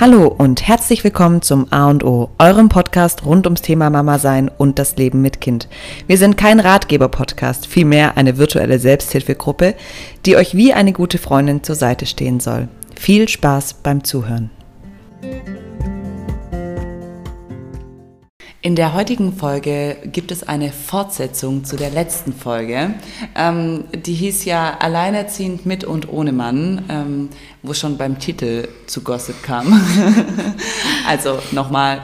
Hallo und herzlich willkommen zum A und O, eurem Podcast rund ums Thema Mama sein und das Leben mit Kind. Wir sind kein Ratgeber-Podcast, vielmehr eine virtuelle Selbsthilfegruppe, die euch wie eine gute Freundin zur Seite stehen soll. Viel Spaß beim Zuhören. In der heutigen Folge gibt es eine Fortsetzung zu der letzten Folge. Ähm, die hieß ja Alleinerziehend mit und ohne Mann, ähm, wo schon beim Titel zu Gossip kam. also nochmal,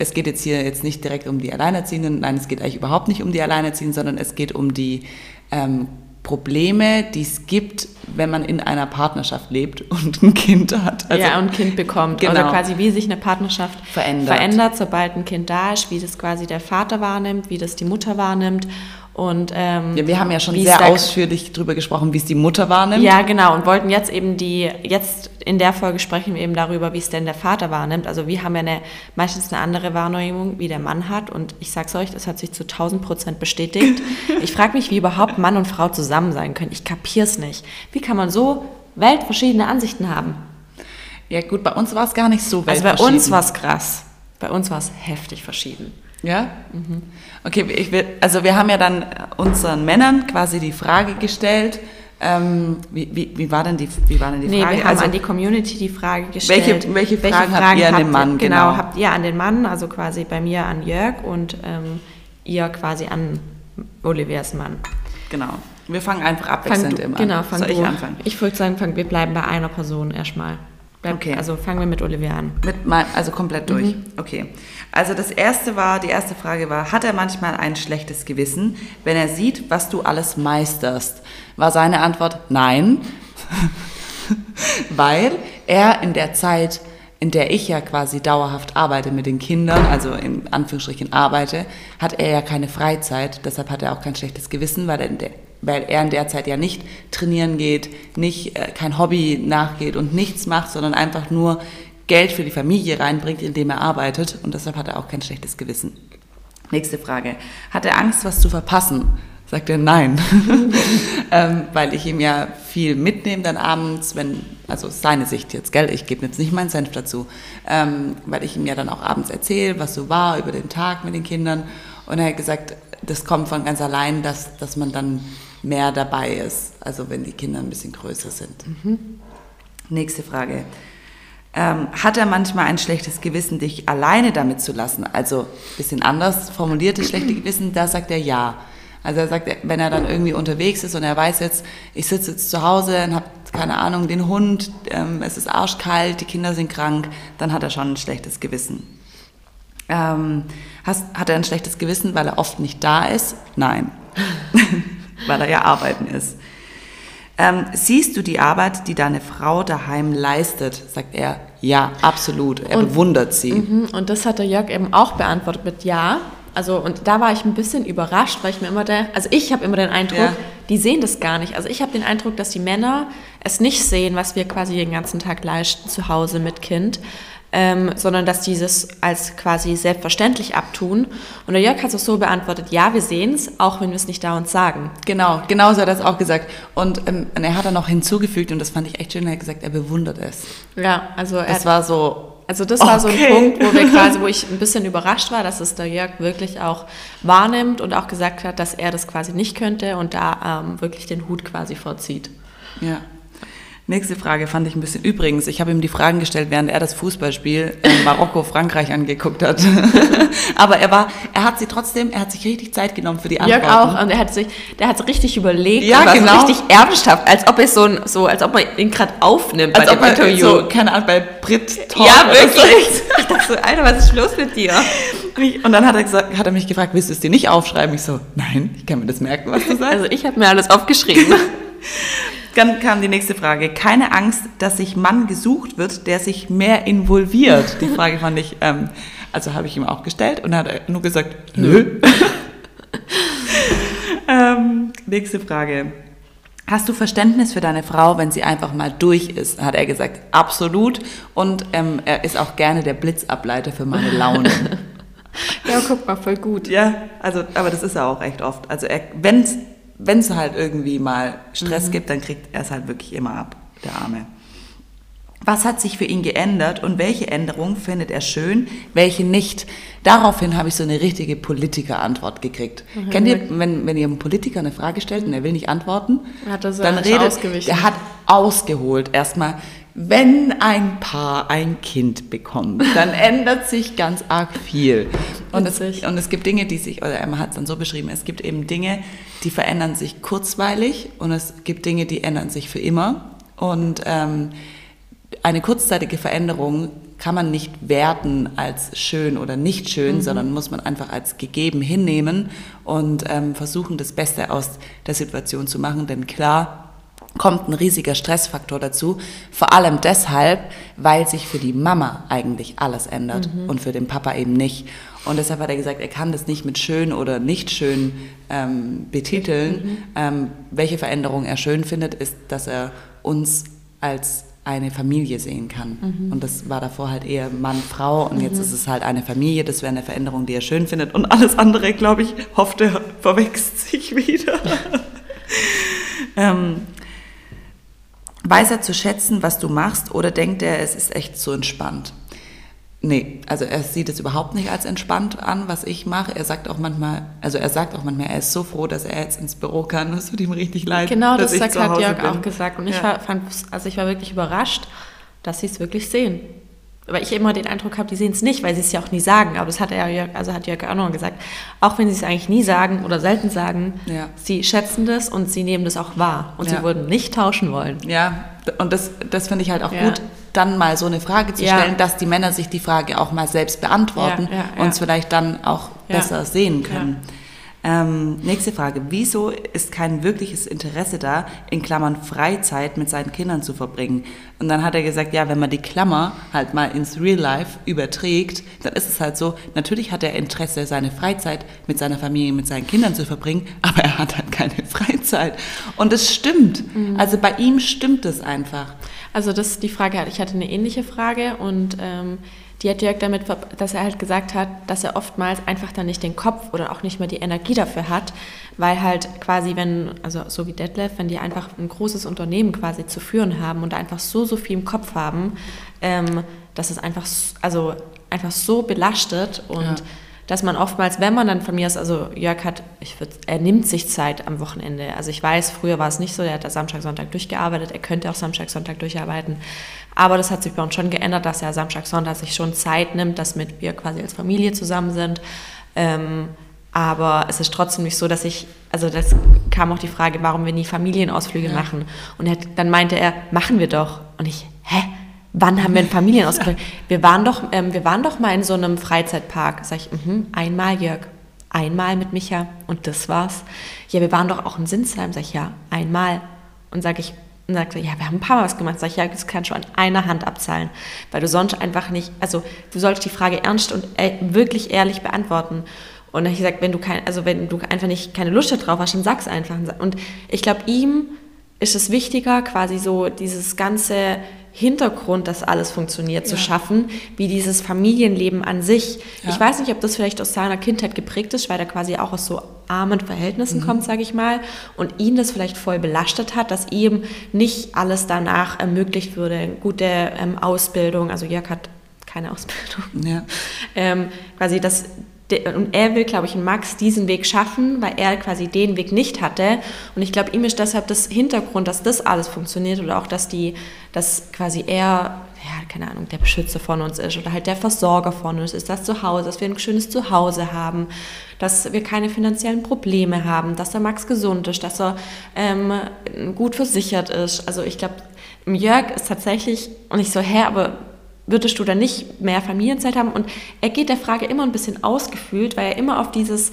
es geht jetzt hier jetzt nicht direkt um die Alleinerziehenden, nein, es geht eigentlich überhaupt nicht um die Alleinerziehenden, sondern es geht um die ähm, Probleme, die es gibt, wenn man in einer Partnerschaft lebt und ein Kind hat. Also, ja, und ein Kind bekommt. Genau. Also quasi, wie sich eine Partnerschaft verändert. verändert, sobald ein Kind da ist, wie das quasi der Vater wahrnimmt, wie das die Mutter wahrnimmt und, ähm, ja, wir haben ja schon sehr ausführlich darüber gesprochen, wie es die Mutter wahrnimmt. Ja, genau. Und wollten jetzt eben die, jetzt in der Folge sprechen wir eben darüber, wie es denn der Vater wahrnimmt. Also wir haben ja eine, meistens eine andere Wahrnehmung, wie der Mann hat. Und ich sag's euch, das hat sich zu 1000 Prozent bestätigt. ich frage mich, wie überhaupt Mann und Frau zusammen sein können. Ich kapier's nicht. Wie kann man so weltverschiedene Ansichten haben? Ja gut, bei uns war es gar nicht so weltverschieden. Also bei uns war es krass. Bei uns war es heftig verschieden. Ja? Mhm. Okay, ich will, also wir haben ja dann unseren Männern quasi die Frage gestellt, ähm, wie, wie, wie, war denn die, wie war denn die nee, Frage? wir haben also, an die Community die Frage gestellt. Welche, welche, Fragen, welche Fragen habt ihr an den Mann? Genau, genau, habt ihr an den Mann, also quasi bei mir an Jörg und ähm, ihr quasi an Oliviers Mann. Genau. Wir fangen einfach abwechselnd du, immer genau, an. Genau, fang Soll du, ich anfangen? Ich würde sagen, fang, wir bleiben bei einer Person erstmal. Bleib, okay. Also fangen wir mit Olivier an. Mit mein, also komplett durch. Mhm. Okay. Also das erste war, die erste Frage war, hat er manchmal ein schlechtes Gewissen, wenn er sieht, was du alles meisterst? War seine Antwort nein, weil er in der Zeit, in der ich ja quasi dauerhaft arbeite mit den Kindern, also in Anführungsstrichen arbeite, hat er ja keine Freizeit. Deshalb hat er auch kein schlechtes Gewissen, weil er in der, weil er in der Zeit ja nicht trainieren geht, nicht äh, kein Hobby nachgeht und nichts macht, sondern einfach nur Geld für die Familie reinbringt, indem er arbeitet und deshalb hat er auch kein schlechtes Gewissen. Nächste Frage. Hat er Angst, was zu verpassen? Sagt er nein, ähm, weil ich ihm ja viel mitnehme dann abends, wenn, also seine Sicht jetzt, gell, ich gebe jetzt nicht meinen Senf dazu, ähm, weil ich ihm ja dann auch abends erzähle, was so war über den Tag mit den Kindern und er hat gesagt, das kommt von ganz allein, dass, dass man dann mehr dabei ist, also wenn die Kinder ein bisschen größer sind. Mhm. Nächste Frage ähm, hat er manchmal ein schlechtes Gewissen, dich alleine damit zu lassen? Also ein bisschen anders formuliertes schlechte Gewissen, da sagt er ja. Also er sagt, wenn er dann irgendwie unterwegs ist und er weiß jetzt, ich sitze jetzt zu Hause und habe keine Ahnung, den Hund, ähm, es ist arschkalt, die Kinder sind krank, dann hat er schon ein schlechtes Gewissen. Ähm, hast, hat er ein schlechtes Gewissen, weil er oft nicht da ist? Nein, weil er ja arbeiten ist. Ähm, siehst du die Arbeit, die deine Frau daheim leistet? Sagt er, ja, absolut. Er und, bewundert sie. Mhm, und das hat der Jörg eben auch beantwortet mit Ja. Also, und da war ich ein bisschen überrascht, weil ich mir immer der, also ich habe immer den Eindruck, ja. die sehen das gar nicht. Also ich habe den Eindruck, dass die Männer es nicht sehen, was wir quasi den ganzen Tag leisten zu Hause mit Kind ähm, sondern dass dieses als quasi selbstverständlich abtun. Und der Jörg hat es so beantwortet, ja, wir sehen es, auch wenn wir es nicht da uns sagen. Genau, genau so hat er es auch gesagt. Und, ähm, er hat dann noch hinzugefügt, und das fand ich echt schön, er hat gesagt, er bewundert es. Ja, also er... Das war so... Also das war okay. so ein Punkt, wo wir quasi, wo ich ein bisschen überrascht war, dass es der Jörg wirklich auch wahrnimmt und auch gesagt hat, dass er das quasi nicht könnte und da ähm, wirklich den Hut quasi vorzieht. Ja. Nächste Frage fand ich ein bisschen übrigens. Ich habe ihm die Fragen gestellt, während er das Fußballspiel in Marokko Frankreich angeguckt hat. Aber er war, er hat sie trotzdem, er hat sich richtig Zeit genommen für die Antworten. Jörg auch und er hat sich, der hat es richtig überlegt, ja, war genau. so richtig ernsthaft, als ob es so, ein, so als ob man ihn gerade aufnimmt als bei dem Interview. So, keine Ahnung, bei Brit Talk Ja, wirklich. Ich dachte so, Alter, was ist los mit dir? Und dann hat er, gesagt, hat er mich gefragt, willst du es dir nicht aufschreiben? Ich so, nein, ich kann mir das merken, was du sagst. Also ich habe mir alles aufgeschrieben. Dann kam die nächste Frage. Keine Angst, dass sich Mann gesucht wird, der sich mehr involviert. Die Frage fand ich, ähm, also habe ich ihm auch gestellt und hat er nur gesagt, nö. ähm, nächste Frage. Hast du Verständnis für deine Frau, wenn sie einfach mal durch ist? Hat er gesagt, absolut. Und ähm, er ist auch gerne der Blitzableiter für meine Laune. ja, guck mal, voll gut. Ja, also, aber das ist er auch recht oft. Also wenn es wenn es halt irgendwie mal Stress mhm. gibt, dann kriegt er es halt wirklich immer ab, der Arme. was hat sich für ihn geändert und welche Änderung findet er schön, welche nicht. Daraufhin habe ich so eine richtige Politikerantwort gekriegt. Mhm. Kennt ihr, wenn, wenn ihr einem Politiker eine Frage stellt und er will nicht antworten, hat er so dann redet, er hat ausgeholt. Erstmal, wenn ein Paar ein Kind bekommt, dann ändert sich ganz arg viel. Und es, und es gibt Dinge, die sich, oder Emma hat es dann so beschrieben, es gibt eben Dinge, die verändern sich kurzweilig und es gibt Dinge, die ändern sich für immer. Und ähm, eine kurzzeitige Veränderung kann man nicht werten als schön oder nicht schön, mhm. sondern muss man einfach als gegeben hinnehmen und ähm, versuchen, das Beste aus der Situation zu machen. Denn klar kommt ein riesiger Stressfaktor dazu, vor allem deshalb, weil sich für die Mama eigentlich alles ändert mhm. und für den Papa eben nicht. Und deshalb hat er gesagt, er kann das nicht mit schön oder nicht schön ähm, betiteln. Mhm. Ähm, welche Veränderung er schön findet, ist, dass er uns als eine Familie sehen kann. Mhm. Und das war davor halt eher Mann, Frau und mhm. jetzt ist es halt eine Familie. Das wäre eine Veränderung, die er schön findet. Und alles andere, glaube ich, hofft er, verwechselt sich wieder. ähm, weiß er zu schätzen, was du machst oder denkt er, es ist echt so entspannt? Nee, also er sieht es überhaupt nicht als entspannt an, was ich mache. Er sagt auch manchmal, also er sagt auch manchmal, er ist so froh, dass er jetzt ins Büro kann. Das tut ihm richtig leid. Genau, das sagt, hat Jörg bin. auch gesagt. Und ja. ich war, fand, also ich war wirklich überrascht, dass sie es wirklich sehen. Weil ich immer den Eindruck habe, die sehen es nicht, weil sie es ja auch nie sagen. Aber das hat er Jörg, also hat Jörg auch noch gesagt. Auch wenn sie es eigentlich nie sagen oder selten sagen, ja. sie schätzen das und sie nehmen das auch wahr. Und ja. sie würden nicht tauschen wollen. Ja, und das, das finde ich halt auch gut dann mal so eine Frage zu ja. stellen, dass die Männer sich die Frage auch mal selbst beantworten ja, ja, und es vielleicht dann auch besser sehen können. Ähm, nächste Frage. Wieso ist kein wirkliches Interesse da, in Klammern Freizeit mit seinen Kindern zu verbringen? Und dann hat er gesagt, ja, wenn man die Klammer halt mal ins Real Life überträgt, dann ist es halt so, natürlich hat er Interesse, seine Freizeit mit seiner Familie, mit seinen Kindern zu verbringen, aber er hat halt keine Freizeit. Und es stimmt. Mhm. Also bei ihm stimmt es einfach. Also das ist die Frage, ich hatte eine ähnliche Frage und ähm, die hat Jörg damit, dass er halt gesagt hat, dass er oftmals einfach dann nicht den Kopf oder auch nicht mehr die Energie dafür hat, weil halt quasi, wenn, also so wie Detlef, wenn die einfach ein großes Unternehmen quasi zu führen haben und einfach so, so viel im Kopf haben, ähm, dass es einfach, also einfach so belastet und ja dass man oftmals, wenn man dann von mir ist, also Jörg hat, würd, er nimmt sich Zeit am Wochenende. Also ich weiß, früher war es nicht so, er hat da Samstag, Sonntag durchgearbeitet, er könnte auch Samstag, Sonntag durcharbeiten. Aber das hat sich bei uns schon geändert, dass er Samstag, Sonntag sich schon Zeit nimmt, dass mit wir quasi als Familie zusammen sind. Ähm, aber es ist trotzdem nicht so, dass ich, also das kam auch die Frage, warum wir nie Familienausflüge ja. machen. Und er, dann meinte er, machen wir doch. Und ich, hä? Wann haben wir einen Familienausflug? Wir waren doch, ähm, wir waren doch mal in so einem Freizeitpark. Sag ich, mh, einmal, Jörg. Einmal mit Micha und das war's. Ja, wir waren doch auch in Sinsheim. Sag ich, ja, einmal. Und sag ich, und sagte, ja, wir haben ein paar Mal was gemacht. Sag ich, ja, das kann schon an einer Hand abzahlen, weil du sonst einfach nicht, also du solltest die Frage ernst und äh, wirklich ehrlich beantworten. Und dann habe ich gesagt, wenn du kein, also wenn du einfach nicht keine Lust darauf hast, dann sag's einfach. Und ich glaube, ihm ist es wichtiger, quasi so dieses ganze Hintergrund, dass alles funktioniert, ja. zu schaffen, wie dieses Familienleben an sich. Ja. Ich weiß nicht, ob das vielleicht aus seiner Kindheit geprägt ist, weil er quasi auch aus so armen Verhältnissen mhm. kommt, sage ich mal, und ihn das vielleicht voll belastet hat, dass ihm nicht alles danach ermöglicht würde, gute ähm, Ausbildung, also Jörg hat keine Ausbildung, ja. ähm, quasi das und er will, glaube ich, in Max diesen Weg schaffen, weil er quasi den Weg nicht hatte. Und ich glaube, ihm ist deshalb das Hintergrund, dass das alles funktioniert oder auch, dass die, dass quasi er, ja, keine Ahnung, der Beschützer von uns ist oder halt der Versorger von uns ist, das Zuhause, dass wir ein schönes Zuhause haben, dass wir keine finanziellen Probleme haben, dass der Max gesund ist, dass er ähm, gut versichert ist. Also ich glaube, Jörg ist tatsächlich, und ich so, hä, aber würdest du dann nicht mehr Familienzeit haben? Und er geht der Frage immer ein bisschen ausgefühlt, weil er immer auf dieses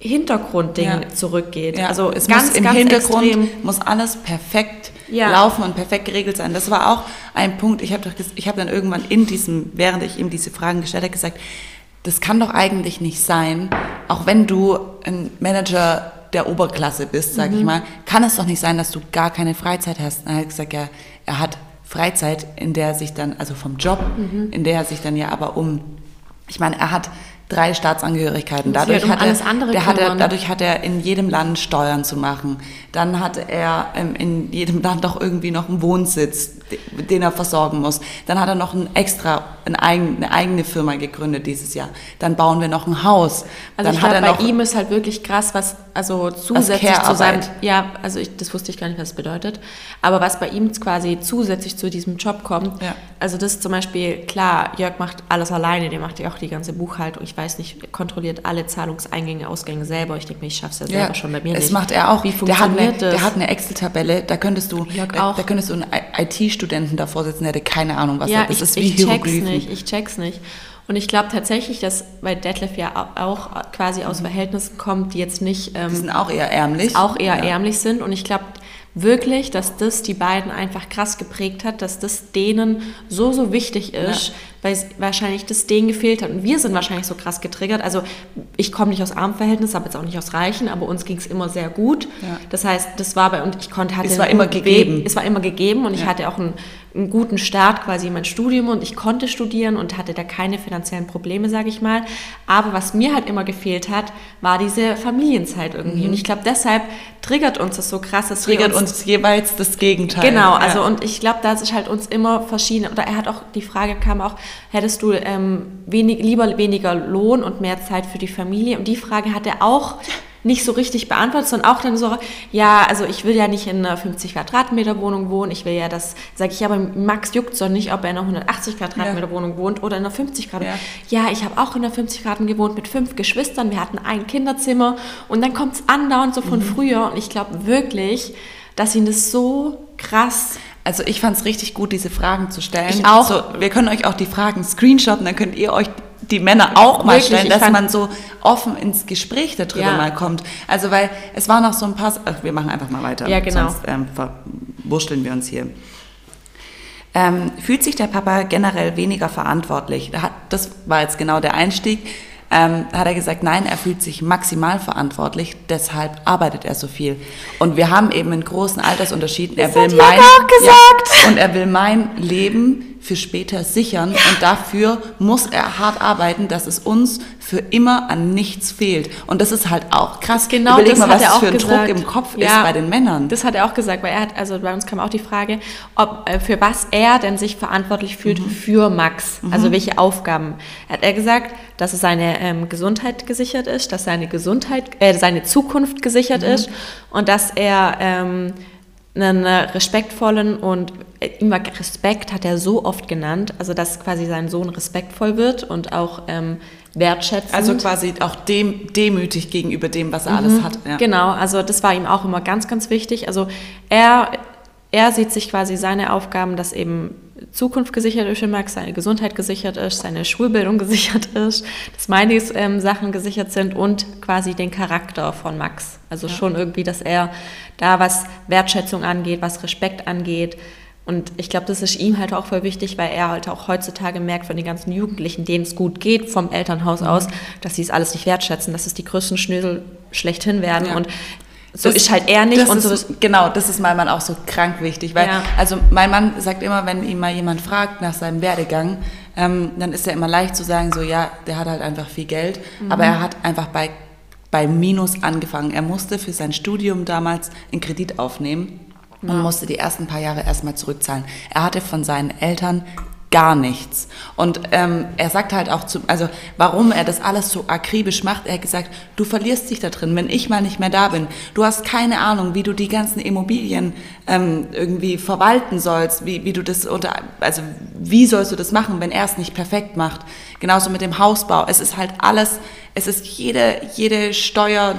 Hintergrundding ja. zurückgeht. Ja. Also es ganz, muss im ganz Hintergrund extrem. muss alles perfekt ja. laufen und perfekt geregelt sein. Das war auch ein Punkt. Ich habe habe dann irgendwann in diesem, während ich ihm diese Fragen gestellt habe, gesagt, das kann doch eigentlich nicht sein, auch wenn du ein Manager der Oberklasse bist, sage mhm. ich mal, kann es doch nicht sein, dass du gar keine Freizeit hast. Hat er gesagt, ja, er hat Freizeit, in der er sich dann, also vom Job, mhm. in der er sich dann ja aber um, ich meine, er hat drei Staatsangehörigkeiten. Dadurch um hat, er, der hat er, dadurch hat er in jedem Land Steuern zu machen. Dann hatte er ähm, in jedem Land auch irgendwie noch einen Wohnsitz. den er versorgen muss. Dann hat er noch ein extra, eine eigene Firma gegründet dieses Jahr. Dann bauen wir noch ein Haus. Also dann ich glaube, bei ihm ist halt wirklich krass, was also zusätzlich zu seinem, ja, also ich, das wusste ich gar nicht, was es bedeutet, aber was bei ihm quasi zusätzlich zu diesem Job kommt. Ja. Also das ist zum Beispiel, klar, Jörg macht alles alleine, der macht ja auch die ganze Buchhaltung. Ich weiß nicht, kontrolliert alle Zahlungseingänge, Ausgänge selber. Ich denke mir, ich schaffe es ja selber ja, schon bei mir das nicht. Das macht er auch. Wie funktioniert der hat eine, das? Der hat eine Excel-Tabelle, da könntest du, auch. da könntest du einen IT-Studenten davor sitzen, der hätte keine Ahnung, was ja, das ich, ist. wie ich check's nicht, ich check's nicht. Und ich glaube tatsächlich, dass weil Detlef ja auch quasi aus mhm. Verhältnissen kommt, die jetzt nicht... Ähm, die sind auch eher ärmlich. Auch eher ja. ärmlich sind. Und ich glaube wirklich, dass das die beiden einfach krass geprägt hat, dass das denen so, so wichtig ist, ja. weil wahrscheinlich das denen gefehlt hat. Und wir sind wahrscheinlich so krass getriggert. Also ich komme nicht aus armen Verhältnissen, aber jetzt auch nicht aus reichen, aber uns ging es immer sehr gut. Ja. Das heißt, das war bei uns, ich konnte hatte es war immer gegeben. Es war immer gegeben und ja. ich hatte auch einen, einen, guten Start quasi in mein Studium und ich konnte studieren und hatte da keine finanziellen Probleme, sage ich mal. Aber was mir halt immer gefehlt hat, war diese Familienzeit irgendwie. Mhm. Und ich glaube, deshalb triggert uns das so krass. Dass triggert uns, uns, jeweils das Gegenteil. Genau, also und ich glaube, da ist halt uns immer verschiedene, oder er hat auch, die Frage kam auch, hättest du ähm, wenig, lieber weniger Lohn und mehr Zeit für die Familie? Und die Frage hat er auch nicht so richtig beantwortet, sondern auch dann so, ja, also ich will ja nicht in einer 50 Quadratmeter Wohnung wohnen, ich will ja das, sage ich, aber Max juckt so nicht, ob er in einer 180 Quadratmeter ja. Wohnung wohnt oder in einer 50 Quadratmeter. Ja, ja ich habe auch in einer 50 Quadratmeter gewohnt mit fünf Geschwistern, wir hatten ein Kinderzimmer und dann kommt es andauernd so von mhm. früher und ich glaube wirklich, dass ihn das so krass also ich fand es richtig gut, diese Fragen zu stellen. Ich auch. So, wir können euch auch die Fragen screenshotten, dann könnt ihr euch die Männer auch mal Wirklich, stellen, dass man so offen ins Gespräch darüber ja. mal kommt. Also weil es war noch so ein paar, ach, wir machen einfach mal weiter, ja, genau. sonst ähm, verwurschteln wir uns hier. Ähm, fühlt sich der Papa generell weniger verantwortlich? Das war jetzt genau der Einstieg ähm, hat er gesagt, nein, er fühlt sich maximal verantwortlich, deshalb arbeitet er so viel. Und wir haben eben einen großen Altersunterschied. Er will mein, ja, und er will mein Leben für später sichern und dafür muss er hart arbeiten, dass es uns für immer an nichts fehlt. Und das ist halt auch krass. Genau, Überleg das mal, was er auch für ein gesagt. Druck im Kopf ja, ist bei den Männern. Das hat er auch gesagt, weil er hat, also bei uns kam auch die Frage, ob äh, für was er denn sich verantwortlich fühlt mhm. für Max. Mhm. Also welche Aufgaben. Hat er gesagt, dass seine ähm, Gesundheit gesichert ist, dass seine Gesundheit, äh, seine Zukunft gesichert mhm. ist und dass er ähm, einen respektvollen und äh, immer Respekt hat er so oft genannt, also dass quasi sein Sohn respektvoll wird und auch ähm, wertschätzend. Also quasi auch dem, demütig gegenüber dem, was er mhm, alles hat. Ja. Genau, also das war ihm auch immer ganz, ganz wichtig. Also er, er sieht sich quasi seine Aufgaben, dass eben Zukunft gesichert ist für Max, seine Gesundheit gesichert ist, seine Schulbildung gesichert ist, dass meine ähm, Sachen gesichert sind und quasi den Charakter von Max. Also ja. schon irgendwie, dass er da was Wertschätzung angeht, was Respekt angeht. Und ich glaube, das ist ihm halt auch voll wichtig, weil er halt auch heutzutage merkt von den ganzen Jugendlichen, denen es gut geht vom Elternhaus mhm. aus, dass sie es alles nicht wertschätzen, dass es die größten Schnösel schlechthin werden. Ja. Und so das, ist halt er nicht. und so ist, genau, das ist meinem Mann auch so krank wichtig. Weil, ja. also mein Mann sagt immer, wenn ihn mal jemand fragt nach seinem Werdegang, ähm, dann ist er immer leicht zu sagen, so ja, der hat halt einfach viel Geld, mhm. aber er hat einfach bei, bei Minus angefangen. Er musste für sein Studium damals einen Kredit aufnehmen und ja. musste die ersten paar Jahre erstmal zurückzahlen. Er hatte von seinen Eltern gar nichts. Und ähm, er sagt halt auch zu, also warum er das alles so akribisch macht, er hat gesagt, du verlierst dich da drin, wenn ich mal nicht mehr da bin. Du hast keine Ahnung, wie du die ganzen Immobilien ähm, irgendwie verwalten sollst, wie, wie du das unter, also wie sollst du das machen, wenn er es nicht perfekt macht. Genauso mit dem Hausbau. Es ist halt alles, es ist jede, jede Steuer,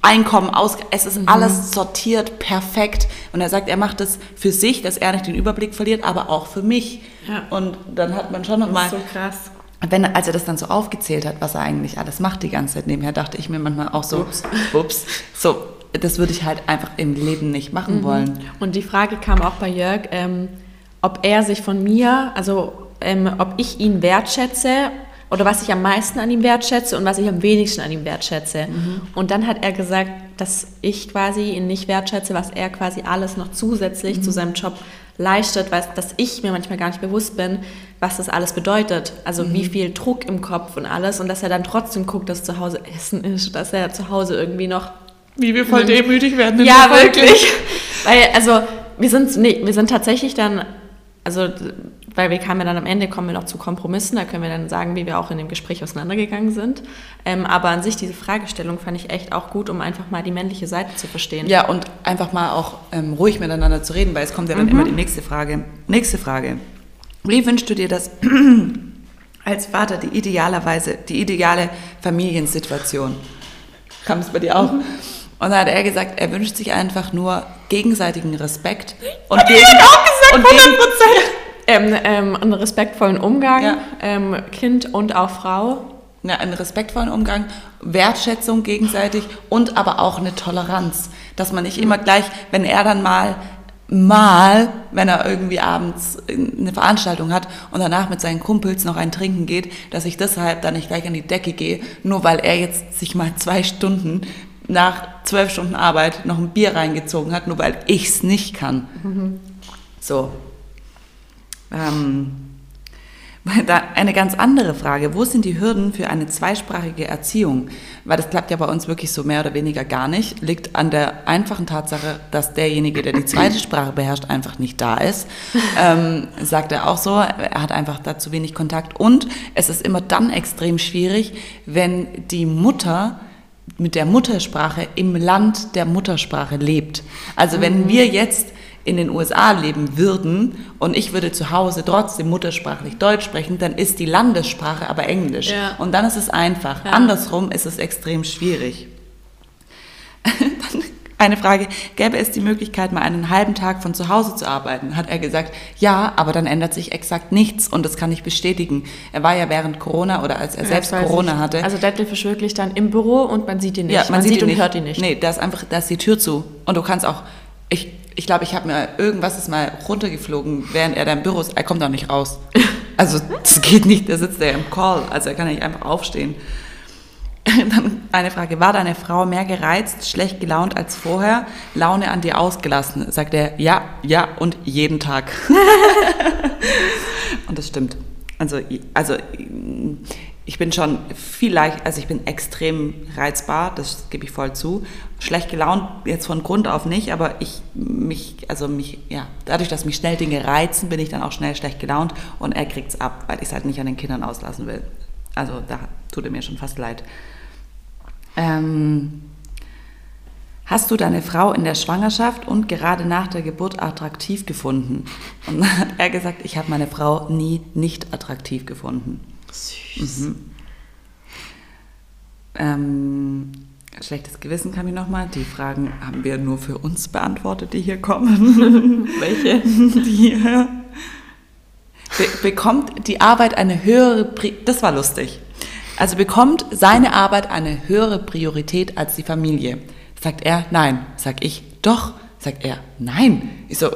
Einkommen aus, es ist mhm. alles sortiert perfekt. Und er sagt, er macht es für sich, dass er nicht den Überblick verliert, aber auch für mich. Ja. Und dann hat man schon mal. So krass. Wenn, als er das dann so aufgezählt hat, was er eigentlich alles macht die ganze Zeit nebenher, dachte ich mir manchmal auch so, ups, ups so, das würde ich halt einfach im Leben nicht machen mhm. wollen. Und die Frage kam auch bei Jörg, ähm, ob er sich von mir, also ähm, ob ich ihn wertschätze oder was ich am meisten an ihm wertschätze und was ich am wenigsten an ihm wertschätze. Mhm. Und dann hat er gesagt, dass ich quasi ihn nicht wertschätze, was er quasi alles noch zusätzlich mhm. zu seinem Job leistet, weil dass ich mir manchmal gar nicht bewusst bin, was das alles bedeutet. Also mhm. wie viel Druck im Kopf und alles und dass er dann trotzdem guckt, dass zu Hause Essen ist, dass er zu Hause irgendwie noch wie wir voll demütig werden. ja, wirklich. Weil, also, wir sind, nee, wir sind tatsächlich dann also, weil wir kamen ja dann am Ende, kommen wir noch zu Kompromissen, da können wir dann sagen, wie wir auch in dem Gespräch auseinandergegangen sind. Ähm, aber an sich diese Fragestellung fand ich echt auch gut, um einfach mal die männliche Seite zu verstehen. Ja, und einfach mal auch ähm, ruhig miteinander zu reden, weil es kommt ja dann mhm. immer die nächste Frage. Nächste Frage. Wie wünschst du dir das als Vater die idealerweise, die ideale Familiensituation? Kam es bei dir auch? Mhm. Und dann hat er gesagt, er wünscht sich einfach nur gegenseitigen Respekt. Und, gegen, auch gesagt, und 100 ähm, ähm, einen respektvollen Umgang, ja. ähm, Kind und auch Frau. Ja, einen respektvollen Umgang, Wertschätzung gegenseitig und aber auch eine Toleranz. Dass man nicht immer gleich, wenn er dann mal mal, wenn er irgendwie abends eine Veranstaltung hat und danach mit seinen Kumpels noch ein Trinken geht, dass ich deshalb dann nicht gleich an die Decke gehe, nur weil er jetzt sich mal zwei Stunden nach zwölf Stunden Arbeit noch ein Bier reingezogen hat, nur weil ich es nicht kann. Mhm. So. Ähm, eine ganz andere Frage. Wo sind die Hürden für eine zweisprachige Erziehung? Weil das klappt ja bei uns wirklich so mehr oder weniger gar nicht. Liegt an der einfachen Tatsache, dass derjenige, der die zweite Sprache beherrscht, einfach nicht da ist. Ähm, sagt er auch so. Er hat einfach dazu wenig Kontakt. Und es ist immer dann extrem schwierig, wenn die Mutter mit der Muttersprache im Land der Muttersprache lebt. Also wenn mhm. wir jetzt in den USA leben würden und ich würde zu Hause trotzdem muttersprachlich Deutsch sprechen, dann ist die Landessprache aber Englisch. Ja. Und dann ist es einfach. Ja. Andersrum ist es extrem schwierig. Eine Frage, gäbe es die Möglichkeit, mal einen halben Tag von zu Hause zu arbeiten? Hat er gesagt, ja, aber dann ändert sich exakt nichts und das kann ich bestätigen. Er war ja während Corona oder als er ja, selbst Corona ich. hatte. Also Detlef ist wirklich dann im Büro und man sieht ihn nicht. Ja, man, man sieht, sieht und nicht. hört ihn nicht. Nee, da ist einfach, da ist die Tür zu. Und du kannst auch, ich, ich glaube, ich habe mir, irgendwas ist mal runtergeflogen, während er da im Büro ist. Er kommt auch nicht raus. Also das geht nicht, der sitzt ja im Call, also er kann nicht einfach aufstehen. Dann eine Frage, war deine Frau mehr gereizt, schlecht gelaunt als vorher, Laune an dir ausgelassen? Sagt er, ja, ja und jeden Tag. und das stimmt. Also, also ich bin schon viel leicht, also ich bin extrem reizbar, das gebe ich voll zu. Schlecht gelaunt jetzt von Grund auf nicht, aber ich mich, also mich, ja, dadurch, dass mich schnell Dinge reizen, bin ich dann auch schnell schlecht gelaunt und er kriegt es ab, weil ich es halt nicht an den Kindern auslassen will. Also da tut er mir schon fast leid. Ähm, hast du deine Frau in der Schwangerschaft und gerade nach der Geburt attraktiv gefunden? Und dann hat er gesagt, ich habe meine Frau nie nicht attraktiv gefunden. Süß. Mhm. Ähm, schlechtes Gewissen kam ich nochmal. Die Fragen haben wir nur für uns beantwortet, die hier kommen. Welche? Die hier. Be bekommt die Arbeit eine höhere... Pri das war lustig. Also bekommt seine Arbeit eine höhere Priorität als die Familie? Sagt er, nein. Sag ich, doch. Sagt er, nein. Ich so,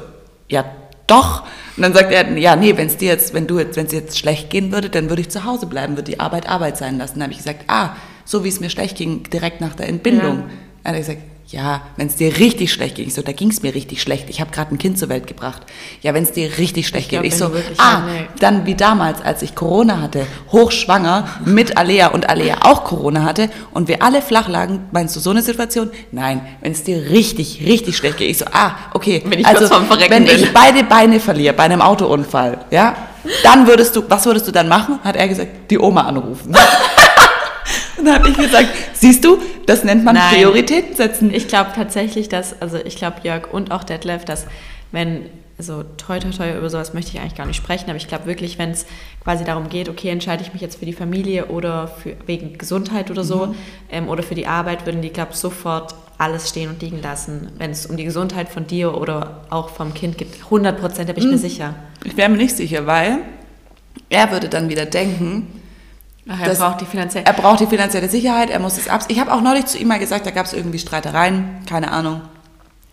ja, doch. Und dann sagt er, ja, nee, wenn es dir jetzt, wenn du jetzt, wenn es jetzt schlecht gehen würde, dann würde ich zu Hause bleiben, würde die Arbeit Arbeit sein lassen. Dann habe ich gesagt, ah, so wie es mir schlecht ging, direkt nach der Entbindung. Ja. Dann hat er gesagt, ja, wenn es dir richtig schlecht geht. Ich so, da ging es mir richtig schlecht. Ich habe gerade ein Kind zur Welt gebracht. Ja, wenn es dir richtig schlecht geht. Ich so, ah, nee. dann wie damals, als ich Corona hatte, hochschwanger mit Alea und Alea auch Corona hatte und wir alle flach lagen. Meinst du so eine Situation? Nein, wenn es dir richtig, richtig schlecht geht. Ich so, ah, okay. Wenn ich also, wenn bin. ich beide Beine verliere bei einem Autounfall, ja, dann würdest du, was würdest du dann machen? Hat er gesagt, die Oma anrufen. Dann habe ich gesagt, siehst du, das nennt man Nein. Prioritäten setzen. Ich glaube tatsächlich, dass, also ich glaube Jörg und auch Detlef, dass wenn, also toi toi toi, über sowas möchte ich eigentlich gar nicht sprechen, aber ich glaube wirklich, wenn es quasi darum geht, okay, entscheide ich mich jetzt für die Familie oder für, wegen Gesundheit oder so mhm. ähm, oder für die Arbeit, würden die, glaube ich, sofort alles stehen und liegen lassen, wenn es um die Gesundheit von dir oder auch vom Kind geht. 100 Prozent, da bin ich mhm. mir sicher. Ich wäre mir nicht sicher, weil er würde dann wieder denken, Ach, er, das, braucht die finanzielle er braucht die finanzielle Sicherheit, er muss es ab. Ich habe auch neulich zu ihm mal gesagt, da gab es irgendwie Streitereien, keine Ahnung.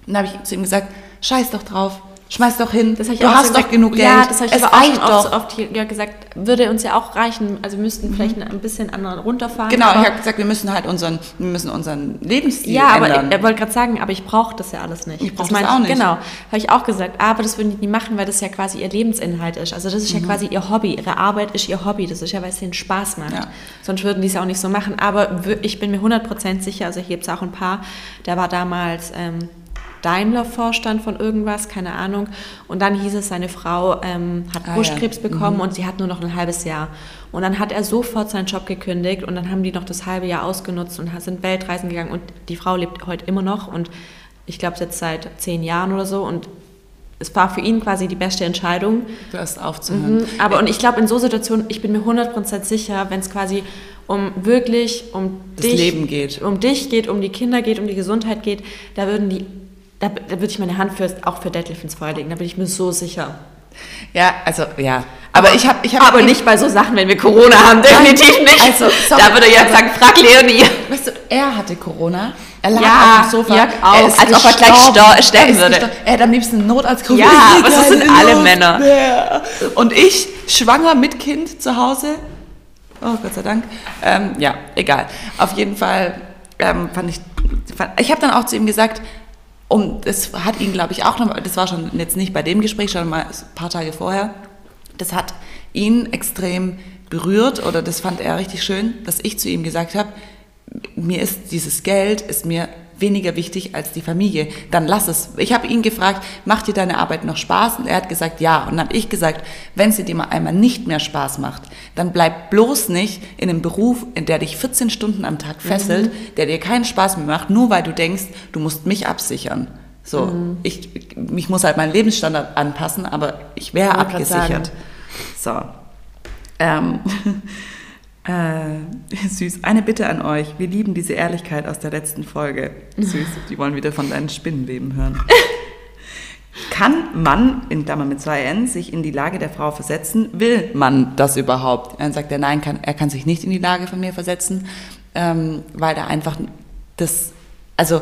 Dann habe ich zu ihm gesagt, scheiß doch drauf, Schmeiß doch hin. Das du hast gesagt, doch genug Geld. Ja, das habe ich es aber auch schon oft, oft hier ja, gesagt, würde uns ja auch reichen. Also wir müssten mhm. vielleicht ein bisschen anderen runterfahren. Genau, ich habe gesagt, wir müssen halt unseren, wir müssen unseren Lebensstil ja, ändern. Ja, aber er wollte gerade sagen, aber ich brauche das ja alles nicht. Ich brauche das, das auch nicht. Genau, habe ich auch gesagt. Aber das würden die nie machen, weil das ja quasi ihr Lebensinhalt ist. Also das ist mhm. ja quasi ihr Hobby. Ihre Arbeit ist ihr Hobby. Das ist ja, weil es ihnen Spaß macht. Ja. Sonst würden die es ja auch nicht so machen. Aber ich bin mir 100% sicher, also hier gibt es auch ein paar, der war damals... Ähm, Daimler-Vorstand von irgendwas, keine Ahnung. Und dann hieß es, seine Frau ähm, hat Ah, Brustkrebs ja. bekommen Mhm. und sie hat nur noch ein halbes Jahr. Und dann hat er sofort seinen Job gekündigt und dann haben die noch das halbe Jahr ausgenutzt und sind Weltreisen gegangen und die Frau lebt heute immer noch und ich glaube jetzt seit zehn Jahren oder so und es war für ihn quasi die beste Entscheidung. Das aufzuhören. Mhm. Aber und ich glaube, in so Situationen, ich bin mir 100% sicher, wenn es quasi um wirklich um Das dich, Leben geht. um dich geht, um die Kinder geht, um die Gesundheit geht, da würden die, da, da würde ich meine Hand für, auch für Detlef ins Feuer legen, da bin ich mir so sicher. Ja, also ja. Aber ich habe, ich hab Aber nicht bei so Sachen, wenn wir Corona haben, definitiv nicht. Also, sorry, da würde er jetzt sagen, frag Leonie. Weißt du, er hatte Corona. Er lag Ja, auf dem Sofa. Jörg auch. Als ob er gleich gestorben. sto- sterben Er würde. gestorben. Er hätte am liebsten Notarztgruppe. Ja, Ich will aber so keine sind alle Luft Männer. mehr. Und ich, schwanger mit Kind zu Hause. Oh, Gott sei Dank. Ähm, ja, egal. Auf jeden Fall ähm, fand ich, fand, ich habe dann auch zu ihm gesagt, und das hat ihn, glaube ich, auch noch, das war schon jetzt nicht bei dem Gespräch, schon mal ein paar Tage vorher, das hat ihn extrem berührt oder das fand er richtig schön, dass ich zu ihm gesagt habe, mir ist dieses Geld, ist mir weniger wichtig als die Familie, dann lass es. Ich habe ihn gefragt, macht dir deine Arbeit noch Spaß? Und er hat gesagt, ja. Und dann habe ich gesagt, wenn sie dir mal einmal nicht mehr Spaß macht, dann bleib bloß nicht in einem Beruf, in der dich 14 Stunden am Tag fesselt, der dir keinen Spaß mehr macht, nur weil du denkst, du musst mich absichern. So, ich, ich muss halt meinen Lebensstandard anpassen, aber ich wäre abgesichert. So. Ähm, äh, süß, eine Bitte an euch. Wir lieben diese Ehrlichkeit aus der letzten Folge. Süß, die wollen wieder von deinen Spinnenweben hören. Kann man, in Klammern mit zwei N, sich in die Lage der Frau versetzen? Will man das überhaupt? Dann sagt er, nein, kann, er kann sich nicht in die Lage von mir versetzen, ähm, weil er einfach das, also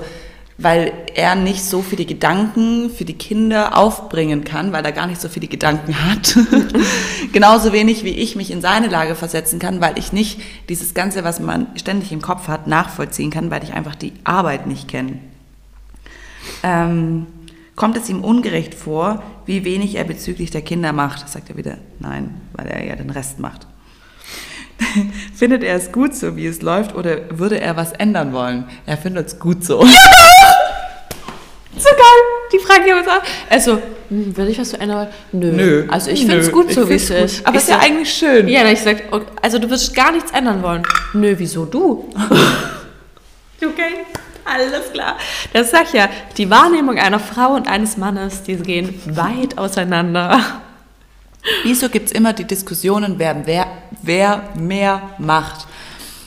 weil er nicht so viele Gedanken für die Kinder aufbringen kann, weil er gar nicht so viele Gedanken hat. Genauso wenig wie ich mich in seine Lage versetzen kann, weil ich nicht dieses Ganze, was man ständig im Kopf hat, nachvollziehen kann, weil ich einfach die Arbeit nicht kenne. Ähm, kommt es ihm ungerecht vor, wie wenig er bezüglich der Kinder macht? Sagt er wieder, nein, weil er ja den Rest macht. Findet er es gut so, wie es läuft, oder würde er was ändern wollen? Er findet es gut so. So geil. Die Frage haben uns auch. Also, hm, würde ich was verändern? Nö. Nö. Also ich finde es gut so, wie es ist. Aber Ich ist ja sag- eigentlich schön. Ja, ich gesagt, okay, also du würdest gar nichts ändern wollen. Nö, wieso du? okay, alles klar. Das sag ich ja, die Wahrnehmung einer Frau und eines Mannes, die gehen weit auseinander. Wieso gibt es immer die Diskussionen, wer, wer, wer mehr macht?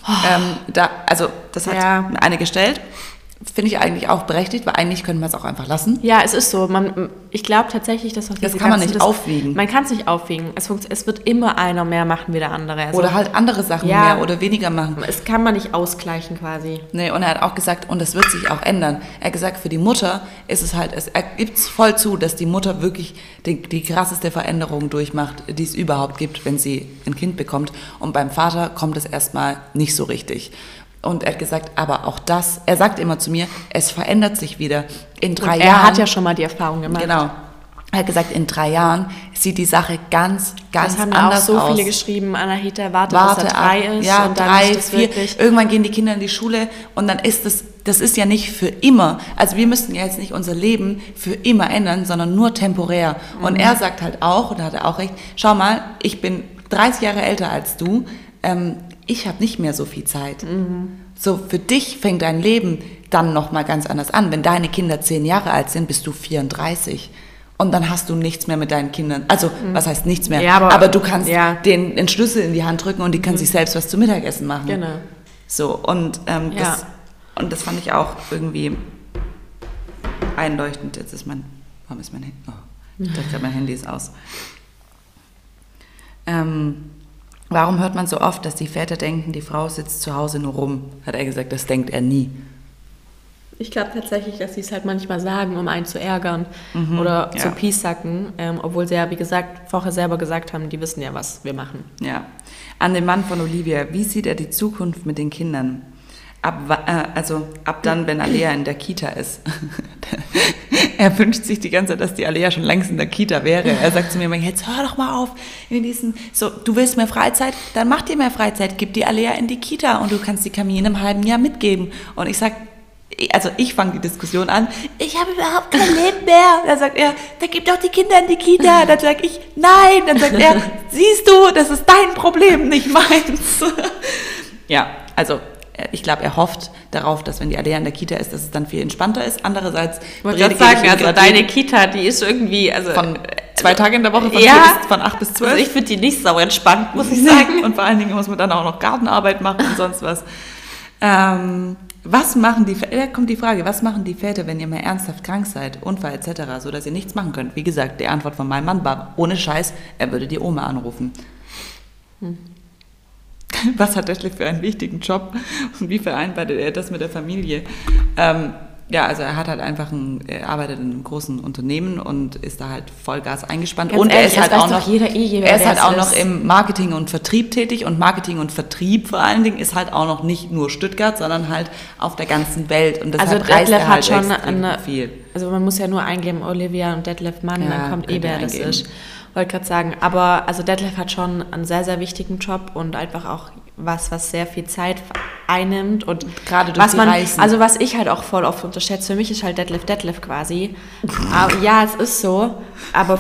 Ähm, da, also, das hat Ja. eine gestellt. Finde ich eigentlich auch berechtigt, weil eigentlich könnte man es auch einfach lassen. Ja, es ist so. Man, ich glaube tatsächlich, dass auch Das kann man nicht Dis- aufwiegen. Man kann es nicht aufwiegen. Es, es wird immer einer mehr machen wie der andere. Also, Oder halt andere Sachen Ja. mehr oder weniger machen. Es kann man nicht ausgleichen quasi. Nee, und er hat auch gesagt, und das wird sich auch ändern. Er hat gesagt, für die Mutter ist es halt, es, er gibt es voll zu, dass die Mutter wirklich die, die krasseste Veränderung durchmacht, die es überhaupt gibt, wenn sie ein Kind bekommt. Und beim Vater kommt es erstmal nicht so richtig. Und er hat gesagt, aber auch das, er sagt immer zu mir, es verändert sich wieder. In drei Und er Jahren. hat ja schon mal die Erfahrung gemacht. Genau. Er hat gesagt, in drei Jahren sieht die Sache ganz, ganz Das haben auch anders so aus. viele geschrieben, Anahita, warte, Warte bis er ab. drei ist Ja, und dann drei, ist vier. wirklich... Irgendwann gehen die Kinder in die Schule und dann ist das, das ist ja nicht für immer. Also wir müssten ja jetzt nicht unser Leben für immer ändern, sondern nur temporär. Und Mhm. er sagt halt auch, und da hat er auch recht, schau mal, ich bin 30 Jahre älter als du, ähm, ich habe nicht mehr so viel Zeit. Mhm. So, für dich fängt dein Leben dann nochmal ganz anders an. Wenn deine Kinder 10 Jahre alt sind, bist du 34. Und dann hast du nichts mehr mit deinen Kindern. Also, was heißt nichts mehr? Mhm. Ja, aber- aber, du kannst ja. den, den Schlüssel in die Hand drücken und die kann sich selbst was zu Mittagessen machen. Genau. So, und, ähm, Ja. das, und das fand ich auch irgendwie einleuchtend. Jetzt ist mein, warum ist mein Handy? Oh, ich dachte mein Handy ist aus. Ähm, warum hört man so oft, dass die Väter denken, die Frau sitzt zu Hause nur rum? Hat er gesagt, das denkt er nie. Ich glaube tatsächlich, dass sie es halt manchmal sagen, um einen zu ärgern oder ja. zu piesacken, ähm, obwohl sie ja, wie gesagt, vorher selber gesagt haben, die wissen ja, was wir machen. Ja. An den Mann von Olivia, wie sieht er die Zukunft mit den Kindern? Ab, äh, also ab dann, wenn Alea in der Kita ist. er wünscht sich die ganze Zeit, dass die Alea schon längst in der Kita wäre. Er sagt zu mir immer, jetzt hör doch mal auf in diesen, so, du willst mehr Freizeit, dann mach dir mehr Freizeit, gib die Alea in die Kita und du kannst die Camille in einem halben Jahr mitgeben. Und ich sag, also ich fange die Diskussion an, ich habe überhaupt kein Leben mehr. Dann sagt er, da gib doch die Kinder in die Kita. Dann sage ich, nein. Dann sagt er, siehst du, das ist dein Problem, nicht meins. ja, also ich glaube, er hofft darauf, dass wenn die Alea in der Kita ist, dass es dann viel entspannter ist. Andererseits, ich wollte gerade sagen, also deine Kita, die ist irgendwie, also von zwei Tage in der Woche von, ja, bis, von acht bis zwölf. Also ich finde die nicht sauer entspannt, muss ich sagen. Und vor allen Dingen muss man dann auch noch Gartenarbeit machen und sonst was. Ähm, was machen die, da kommt die Frage, was machen die Väter, wenn ihr mal ernsthaft krank seid, Unfall etc., so dass ihr nichts machen könnt? Wie gesagt, die Antwort von meinem Mann war, ohne Scheiß, er würde die Oma anrufen. Hm. Was hat Detlef für einen wichtigen Job und wie vereinbart er das mit der Familie? Ähm, ja, also er hat halt einfach ein, er arbeitet in einem großen Unternehmen und ist da halt Vollgas eingespannt. Ganz und ehrlich, er ist halt auch noch, jeder eh, er ist halt auch ist. noch im Marketing und Vertrieb tätig und Marketing und Vertrieb vor allen Dingen ist halt auch noch nicht nur Stuttgart, sondern halt auf der ganzen Welt und deshalb also reist er halt schon eine, viel. Also man muss ja nur eingeben Olivia und Detlef Mann, ja, dann kommt eh wer das ist. Wollte gerade sagen, aber also Detlef hat schon einen sehr sehr wichtigen Job und einfach auch was, was sehr viel Zeit einnimmt und gerade durch was man, Reisen. also was ich halt auch voll oft unterschätze, für mich ist halt Deadlift Deadlift quasi. aber, ja, es ist so, aber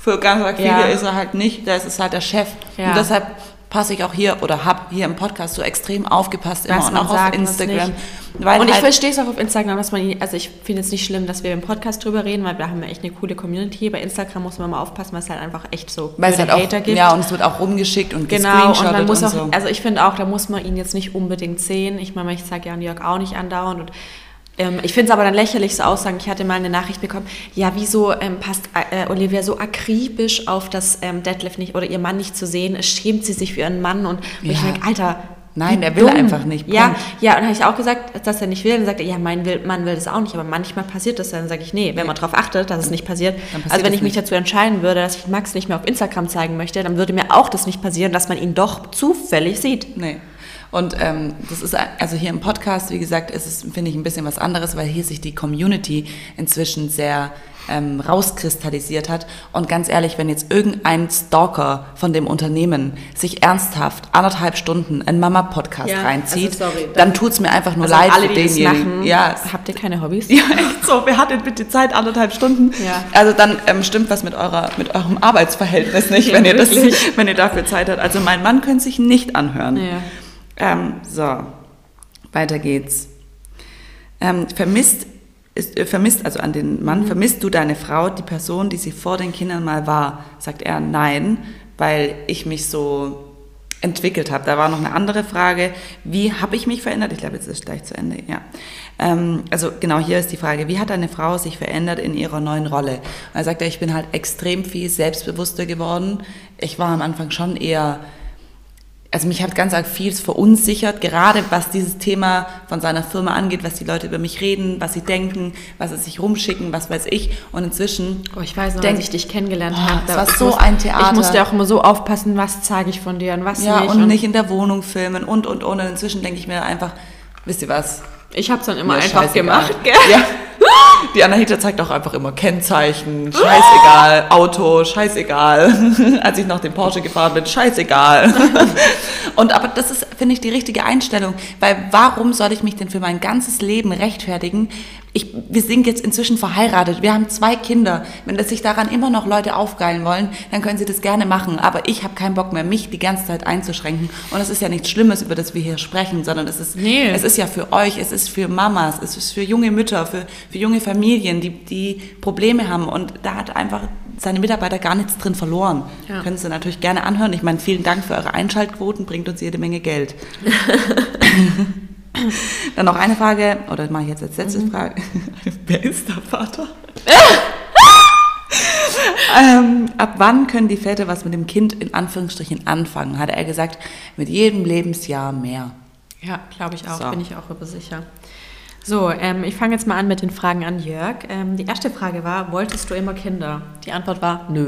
für ganz viele ja. ist er halt nicht, da ist es halt der Chef ja. und deshalb passe ich auch hier oder habe hier im Podcast so extrem aufgepasst immer was und auch sagt, auf Instagram. und halt ich verstehe es auch auf Instagram, dass man, also ich finde es nicht schlimm, dass wir im Podcast drüber reden, weil wir haben ja echt eine coole Community. Bei Instagram muss man mal aufpassen, weil es halt einfach echt so weil es halt Hater auch, gibt. Ja, und es wird auch rumgeschickt und Genau, und man muss und auch, so. also ich finde auch, da muss man ihn jetzt nicht unbedingt sehen. Ich meine, ich sage ja an Jörg auch nicht andauernd und ähm, ich finde es aber dann lächerlich, so Aussagen. Ich hatte mal eine Nachricht bekommen, ja, wieso ähm, passt äh, Olivia so akribisch auf, dass ähm, Detlef nicht oder ihr Mann nicht zu sehen ist, schämt sie sich für ihren Mann und, ja. ich denke, Alter, Nein, er will dumm. einfach nicht. Punkt. Ja, ja, und habe ich auch gesagt, dass er nicht will. Dann sagt er, ja, mein will, Mann will das auch nicht. Aber manchmal passiert das. Dann sage ich, nee, wenn man darauf achtet, dass es nicht passiert. passiert also wenn ich mich dazu entscheiden würde, dass ich Max nicht mehr auf Instagram zeigen möchte, dann würde mir auch das nicht passieren, dass man ihn doch zufällig sieht. Nee. Und ähm, das ist also hier im Podcast, wie gesagt, ist es, finde ich, ein bisschen was anderes, weil hier sich die Community inzwischen sehr ähm, rauskristallisiert hat. Und ganz ehrlich, wenn jetzt irgendein Stalker von dem Unternehmen sich ernsthaft anderthalb Stunden einen Mama-Podcast ja, reinzieht, also sorry, dann, dann es mir einfach nur also leid alle, für denjenigen. Ja. Habt ihr keine Hobbys? Ja, echt so. Wer hat denn bitte Zeit, anderthalb Stunden? Ja. Also dann ähm, stimmt was mit, eurer, mit eurem Arbeitsverhältnis nicht, ja, wenn, ihr das, wenn ihr dafür Zeit habt. Also mein Mann könnte sich nicht anhören. Ja. Ähm, so, weiter geht's. Ähm, vermisst, ist, äh, vermisst, also an den Mann, mhm. vermisst du deine Frau, die Person, die sie vor den Kindern mal war? Sagt er, nein, weil ich mich so entwickelt habe. Da war noch eine andere Frage, wie habe ich mich verändert? Ich glaube, jetzt ist es gleich zu Ende, ja. Ähm, also genau hier ist die Frage, wie hat deine Frau sich verändert in ihrer neuen Rolle? Und er sagt, ich bin halt extrem viel selbstbewusster geworden. Ich war am Anfang schon eher also mich hat ganz arg vieles verunsichert, gerade was dieses Thema von seiner Firma angeht, was die Leute über mich reden, was sie denken, was sie sich rumschicken, was weiß ich. Und inzwischen. Oh, ich weiß noch, denk, als ich dich kennengelernt oh, habe. Das war so muss, ein Theater. Ich musste auch immer so aufpassen, was zeige ich von dir und was ja, nicht. Und, und nicht in der Wohnung filmen und und und. Und inzwischen denke ich mir einfach, wisst ihr was? Ich habe es dann immer ja, einfach gemacht, gell? Ja. Die Anahita zeigt auch einfach immer Kennzeichen, scheißegal, Auto, scheißegal. Als ich nach dem Porsche gefahren bin, scheißegal. Und aber das ist, finde ich, die richtige Einstellung, weil warum soll ich mich denn für mein ganzes Leben rechtfertigen, ich, wir sind jetzt inzwischen verheiratet, wir haben zwei Kinder. Wenn das sich daran immer noch Leute aufgeilen wollen, dann können sie das gerne machen. Aber ich habe keinen Bock mehr, mich die ganze Zeit einzuschränken. Und es ist ja nichts Schlimmes, über das wir hier sprechen, sondern es ist, nee. es ist ja für euch, es ist für Mamas, es ist für junge Mütter, für, für junge Familien, die, die Probleme haben. Und da hat einfach seine Mitarbeiter gar nichts drin verloren. Ja. Können Sie natürlich gerne anhören. Ich meine, vielen Dank für eure Einschaltquoten, bringt uns jede Menge Geld. Dann noch eine Frage, oder mache ich jetzt als letzte mhm. Frage. Wer ist der Vater? ähm, ab wann können die Väter was mit dem Kind in Anführungsstrichen anfangen? Hat er gesagt, mit jedem Lebensjahr mehr. Ja, glaube ich auch, so. bin ich auch über sicher. So, ähm, ich fange jetzt mal an mit den Fragen an Jörg. Ähm, die erste Frage war, wolltest du immer Kinder? Die Antwort war, nö.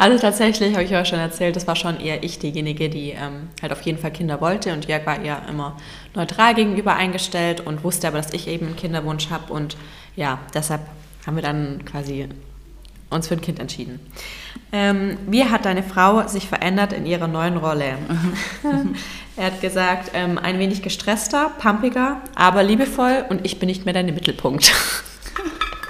Also tatsächlich, habe ich ja schon erzählt, das war schon eher ich diejenige, die ähm, halt auf jeden Fall Kinder wollte und Jörg war eher immer neutral gegenüber eingestellt und wusste aber, dass ich eben einen Kinderwunsch habe und ja, deshalb haben wir dann quasi uns für ein Kind entschieden. Ähm, wie hat deine Frau sich verändert in ihrer neuen Rolle? er hat gesagt, ähm, ein wenig gestresster, pumpiger, aber liebevoll und ich bin nicht mehr dein Mittelpunkt.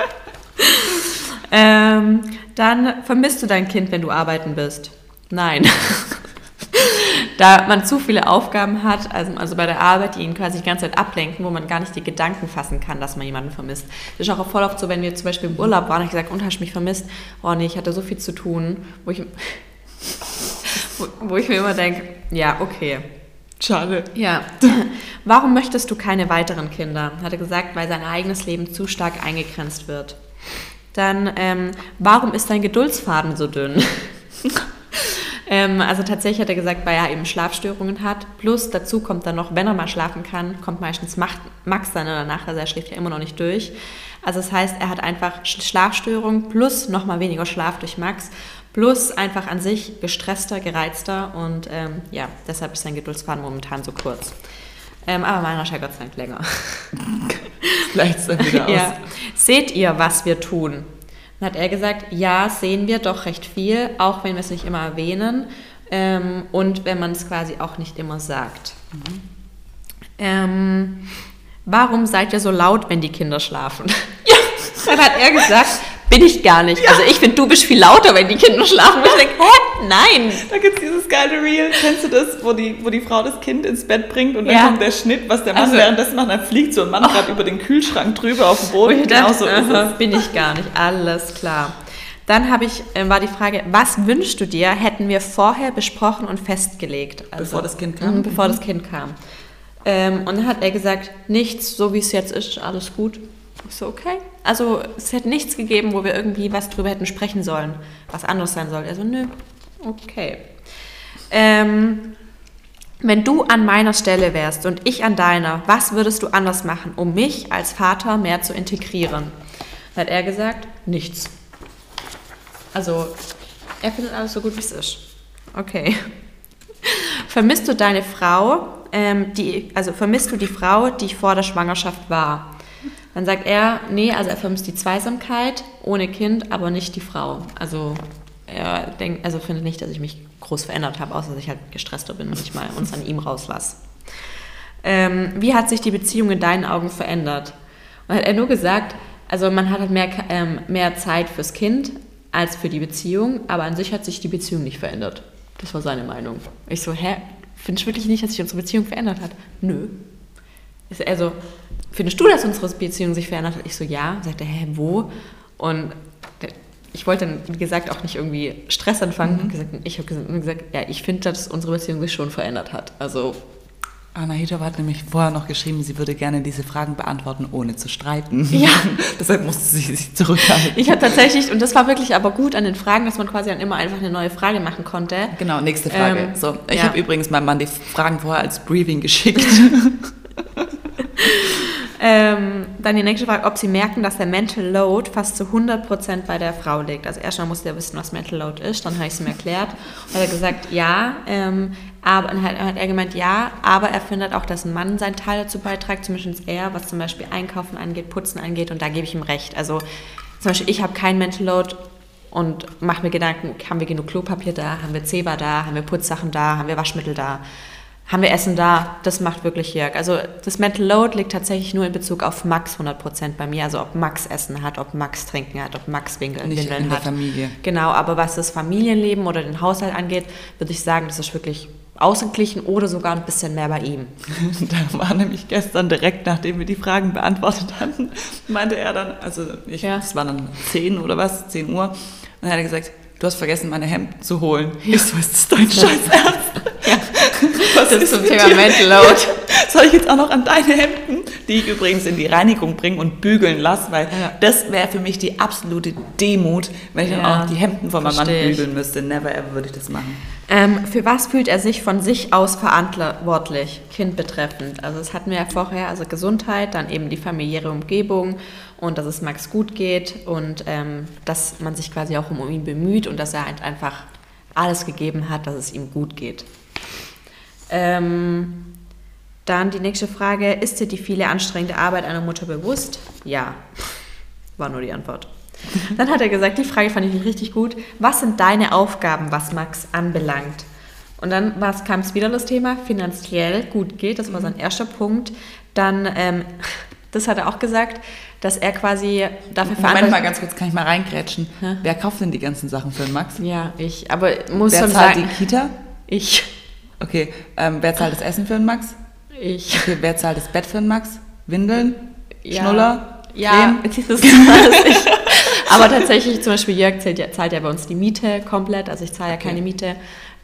ähm, dann vermisst du dein Kind, wenn du arbeiten bist? Nein. da man zu viele Aufgaben hat, also, also bei der Arbeit, die ihn quasi die ganze Zeit ablenken, wo man gar nicht die Gedanken fassen kann, dass man jemanden vermisst. Das ist auch voll oft so, wenn wir zum Beispiel im Urlaub waren, ich gesagt, und hast du mich vermisst? Oh nee, ich hatte so viel zu tun, wo ich, wo, wo ich mir immer denke, ja, okay. Schade. Ja. Warum möchtest du keine weiteren Kinder? Hat er gesagt, weil sein eigenes Leben zu stark eingegrenzt wird. Dann, ähm, warum ist dein Geduldsfaden so dünn? Ähm, also tatsächlich hat er gesagt, weil er eben Schlafstörungen hat. Plus dazu kommt dann noch, wenn er mal schlafen kann, kommt meistens Max dann danach, also er schläft ja immer noch nicht durch. Also das heißt, er hat einfach Schlafstörungen plus nochmal weniger Schlaf durch Max, plus einfach an sich gestresster, gereizter und ähm, ja, deshalb ist sein Geduldsfaden momentan so kurz. Ähm, aber meiner scheint Gott sei Dank länger. Vielleicht ist er wieder aus. Ja. Seht ihr, was wir tun? Dann hat er gesagt, ja, sehen wir doch recht viel, auch wenn wir es nicht immer erwähnen ähm, und wenn man es quasi auch nicht immer sagt. Mhm. Ähm, warum seid ihr so laut, wenn die Kinder schlafen? Ja, dann hat er gesagt, bin ich gar nicht. Ja. Also ich finde, du bist viel lauter, wenn die Kinder schlafen. Ich denke, hä? Nein. Da gibt es dieses geile Reel, kennst du das, wo die, wo die Frau das Kind ins Bett bringt und dann ja. kommt der Schnitt, was der Mann also, währenddessen macht, dann fliegt so ein Mann oh. gerade über den Kühlschrank drüber auf dem Boden. Genau so ist es. Bin ich gar nicht. Alles klar. Dann habe ich, äh, war die Frage, was wünschst du dir, hätten wir vorher besprochen und festgelegt? Also, bevor das Kind kam? Mh, bevor das Kind kam. Ähm, und dann hat er gesagt, nichts, so wie es jetzt ist, alles gut. Ich so, okay. Also es hätte nichts gegeben, wo wir irgendwie was drüber hätten sprechen sollen, was anders sein soll. Also, nö, okay. Ähm, wenn du an meiner Stelle wärst und ich an deiner, was würdest du anders machen, um mich als Vater mehr zu integrieren? Hat er gesagt, nichts. Also, er findet alles so gut, wie es ist. Okay. Vermisst du deine Frau, ähm, die, also vermisst du die Frau, die vor der Schwangerschaft war? Dann sagt er, nee, also er vermisst die Zweisamkeit ohne Kind, aber nicht die Frau. Also er denkt, also findet nicht, dass ich mich groß verändert habe, außer dass ich halt gestresster bin und ich mal uns an ihm rauslasse. Ähm, wie hat sich die Beziehung in deinen Augen verändert? Und hat er nur gesagt, also man hat halt mehr, ähm, mehr Zeit fürs Kind als für die Beziehung, aber an sich hat sich die Beziehung nicht verändert. Das war seine Meinung. Ich so, hä, findest du wirklich nicht, dass sich unsere Beziehung verändert hat? Nö. Also, findest du, dass unsere Beziehung sich verändert hat? Ich so, ja. Sagte, hä, wo? Und ich wollte dann, wie gesagt, auch nicht irgendwie Stress anfangen. Mhm. Ich habe gesagt, ja, ich finde, dass unsere Beziehung sich schon verändert hat. Also Anna Hitova hat nämlich vorher noch geschrieben, sie würde gerne diese Fragen beantworten, ohne zu streiten. Ja. Deshalb musste sie sich zurückhalten. Ich habe tatsächlich, und das war wirklich aber gut an den Fragen, dass man quasi dann immer einfach eine neue Frage machen konnte. Genau, nächste Frage. Ähm, so, ich ja. habe übrigens meinem Mann die Fragen vorher als Briefing geschickt. Ähm, dann die nächste Frage, ob Sie merken, dass der Mental Load fast zu 100% bei der Frau liegt. Also erstmal musste er wissen, was Mental Load ist, dann habe ich es ihm erklärt. Und er hat gesagt, ja, ähm, aber dann hat, hat, er gemeint, ja, aber er findet auch, dass ein Mann seinen Teil dazu beiträgt, zumindest er, was zum Beispiel Einkaufen angeht, Putzen angeht und da gebe ich ihm recht. Also zum Beispiel, ich habe keinen Mental Load und mache mir Gedanken, haben wir genug Klopapier da, haben wir Zebra da, haben wir Putzsachen da, haben wir Waschmittel da haben wir Essen da, das macht wirklich Jörg. Also das Mental Load liegt tatsächlich nur in Bezug auf Max 100% bei mir. Also ob Max Essen hat, ob Max Trinken hat, ob Max Winkeln, Nicht Windeln in der hat. Familie. Genau, aber was das Familienleben oder den Haushalt angeht, würde ich sagen, das ist wirklich ausgeglichen oder sogar ein bisschen mehr bei ihm. da war nämlich gestern direkt, nachdem wir die Fragen beantwortet hatten, meinte er dann, also ich, ja. es war dann 10 oder was, 10 Uhr, und dann hat er gesagt, du hast vergessen, meine Hemden zu holen. Ja. Ich so, ist das dein Scheiß Ernst? Was das ist zum Thema Mental Load. Soll ich jetzt auch noch an deine Hemden, die ich übrigens in die Reinigung bringen und bügeln lasse, weil ja. das wäre für mich die absolute Demut, wenn ich ja. dann auch die Hemden von meinem Mann bügeln müsste. Never ever würde ich das machen. Ähm, für was fühlt er sich von sich aus verantwortlich, Kind betreffend? Also das hatten wir ja vorher, also Gesundheit, dann eben die familiäre Umgebung und dass es Max gut geht und ähm, dass man sich quasi auch um ihn bemüht und dass er halt einfach alles gegeben hat, dass es ihm gut geht. Ähm, dann die nächste Frage, ist dir die viele anstrengende Arbeit einer Mutter bewusst? Ja, war nur die Antwort. Dann hat er gesagt, die Frage fand ich richtig gut. Was sind deine Aufgaben, was Max anbelangt? Und dann kam es wieder das Thema, finanziell gut geht. Das war sein erster Punkt. Dann, ähm, das hat er auch gesagt, dass er quasi dafür Moment mal ganz kurz, kann ich mal reingrätschen. Ja? Wer kauft denn die ganzen Sachen für den Max? Ja, ich. Aber muss wer schon zahlt sagen, die Kita? Ich. Okay, ähm, wer zahlt das Essen für den Max? Ich. Okay, wer zahlt das Bett für den Max? Windeln? Ja. Schnuller? Ja, dieses. Aber tatsächlich, zum Beispiel Jörg zahlt ja, zahlt ja bei uns die Miete komplett, also ich zahle ja okay. keine Miete.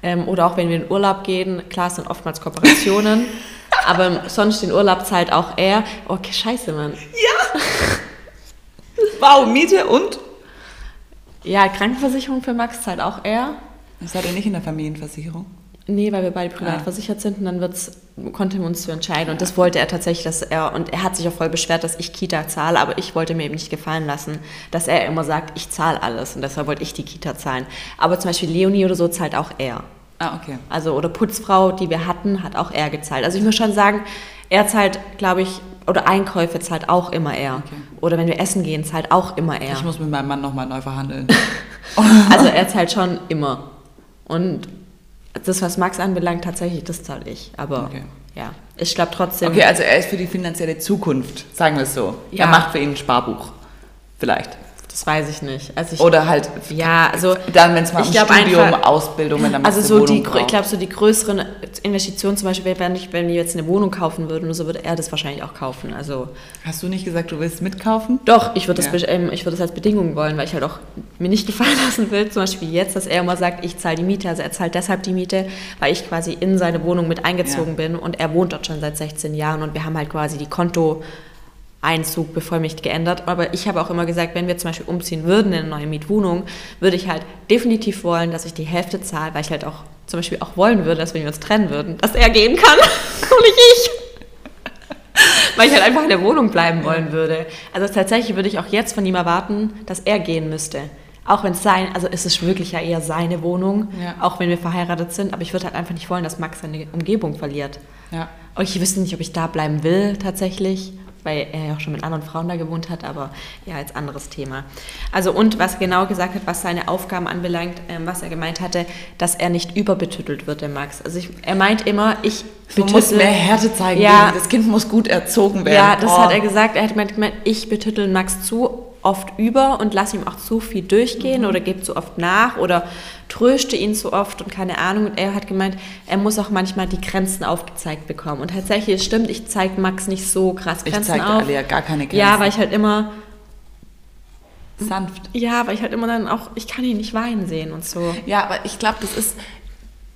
Ähm, oder auch wenn wir in Urlaub gehen, klar, es sind oftmals Kooperationen, aber sonst den Urlaub zahlt auch er. Okay, scheiße, Mann. Ja! wow, Miete und? Ja, Krankenversicherung für Max zahlt auch er. Das hat er nicht in der Familienversicherung? Nee, weil wir beide privat ah. versichert sind und dann wird's, konnten wir uns zu entscheiden. Und das wollte er tatsächlich, dass er, und er hat sich auch voll beschwert, dass ich Kita zahle, aber ich wollte mir eben nicht gefallen lassen, dass er immer sagt, ich zahle alles und deshalb wollte ich die Kita zahlen. Aber zum Beispiel Leonie oder so zahlt auch er. Ah, okay. Also, oder Putzfrau, die wir hatten, hat auch er gezahlt. Also ich muss schon sagen, er zahlt, glaube ich, oder Einkäufe zahlt auch immer er. Okay. Oder wenn wir essen gehen, zahlt auch immer er. Ich muss mit meinem Mann nochmal neu verhandeln. also er zahlt schon immer. Und das, was Max anbelangt, tatsächlich, das zahle ich. Aber okay. ja, ich glaube trotzdem. Okay, also er ist für die finanzielle Zukunft, sagen wir es so. Ja. Er macht für ihn ein Sparbuch. Vielleicht. Das weiß ich nicht. Also ich, Oder halt, ja, also dann, wenn es mal um Studium, einfach, Ausbildung, wenn dann Also so die, braucht. ich glaube, so die größeren Investitionen zum Beispiel, wenn, ich, wenn wir jetzt eine Wohnung kaufen würden, so würde er das wahrscheinlich auch kaufen. Also Hast du nicht gesagt, du willst mitkaufen? Doch, ich würde das, ja. ähm, würd das als Bedingung wollen, weil ich halt auch mir nicht gefallen lassen will, zum Beispiel jetzt, dass er immer sagt, ich zahle die Miete. Also er zahlt deshalb die Miete, weil ich quasi in seine Wohnung mit eingezogen ja. bin und er wohnt dort schon seit 16 Jahren und wir haben halt quasi die Konto Einzug bevollmächtigt geändert. Aber ich habe auch immer gesagt, wenn wir zum Beispiel umziehen würden in eine neue Mietwohnung, würde ich halt definitiv wollen, dass ich die Hälfte zahle, weil ich halt auch zum Beispiel auch wollen würde, dass wenn wir uns trennen würden, dass er gehen kann und nicht ich. weil ich halt einfach in der Wohnung bleiben wollen würde. Also tatsächlich würde ich auch jetzt von ihm erwarten, dass er gehen müsste. Auch wenn es sein, also ist es wirklich ja eher seine Wohnung, ja. auch wenn wir verheiratet sind, aber ich würde halt einfach nicht wollen, dass Max seine Umgebung verliert. Ja. Und ich wüsste nicht, ob ich da bleiben will tatsächlich weil er ja auch schon mit anderen Frauen da gewohnt hat, aber ja, als anderes Thema. Also und was er genau gesagt hat, was seine Aufgaben anbelangt, ähm, was er gemeint hatte, dass er nicht überbetüttelt wird, der Max. Also ich, er meint immer, ich betüttel... Du musst mehr Härte zeigen, ja, das Kind muss gut erzogen werden. Ja, das oh. hat er gesagt. Er hat gemeint, ich betüttel Max zu oft über und lasse ihm auch zu viel durchgehen mhm. oder gebe zu oft nach oder tröste ihn zu oft und keine Ahnung. Und er hat gemeint, er muss auch manchmal die Grenzen aufgezeigt bekommen. Und tatsächlich, es stimmt, ich zeige Max nicht so krass Grenzen ich auf. Ich zeige gar keine Grenzen. Ja, weil ich halt immer sanft. Ja, weil ich halt immer dann auch, ich kann ihn nicht weinen sehen und so. Ja, aber ich glaube, das ist,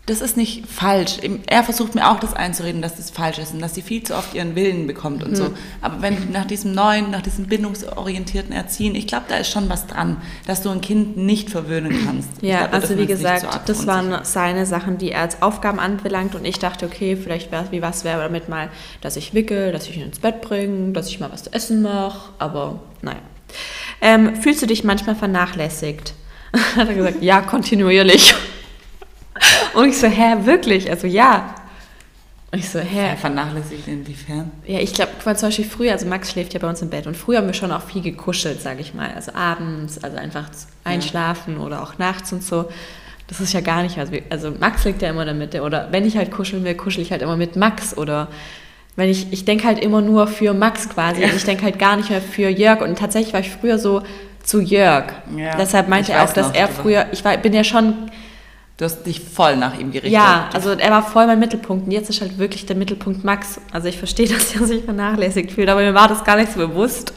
das ist nicht falsch. Er versucht mir auch das einzureden, dass das falsch ist und dass sie viel zu oft ihren Willen bekommt und mhm. so. Aber wenn du nach diesem neuen, nach diesem bindungsorientierten Erziehen, ich glaube, da ist schon was dran, dass du ein Kind nicht verwöhnen kannst. Ja, glaub, also wie gesagt, das waren seine Sachen, die er als Aufgaben anbelangt und ich dachte, okay, vielleicht wäre wie was wäre damit mal, dass ich wickel, dass ich ihn ins Bett bringe, dass ich mal was zu essen mache, aber naja. Ähm, fühlst du dich manchmal vernachlässigt? Hat er gesagt, ja, kontinuierlich. Und ich so, hä, wirklich? Also ja. Und ich so, hä? Vernachlässigt inwiefern? Ja, ich glaube, zum Beispiel früher, also Max schläft ja bei uns im Bett und früher haben wir schon auch viel gekuschelt, sage ich mal. Also abends, also einfach einschlafen ja. oder auch nachts und so. Das ist ja gar nicht, also, also Max liegt ja immer in der Mitte oder wenn ich halt kuscheln will, kuschel ich halt immer mit Max oder wenn ich, ich denke halt immer nur für Max quasi ja. ich denke halt gar nicht mehr für Jörg und tatsächlich war ich früher so zu Jörg. Ja. Deshalb meinte er auch, dass er früher, ich war, bin ja schon Du hast dich voll nach ihm gerichtet. Ja, also er war voll mein Mittelpunkt und jetzt ist halt wirklich der Mittelpunkt Max. Also ich verstehe, dass er sich vernachlässigt fühlt, aber mir war das gar nicht so bewusst.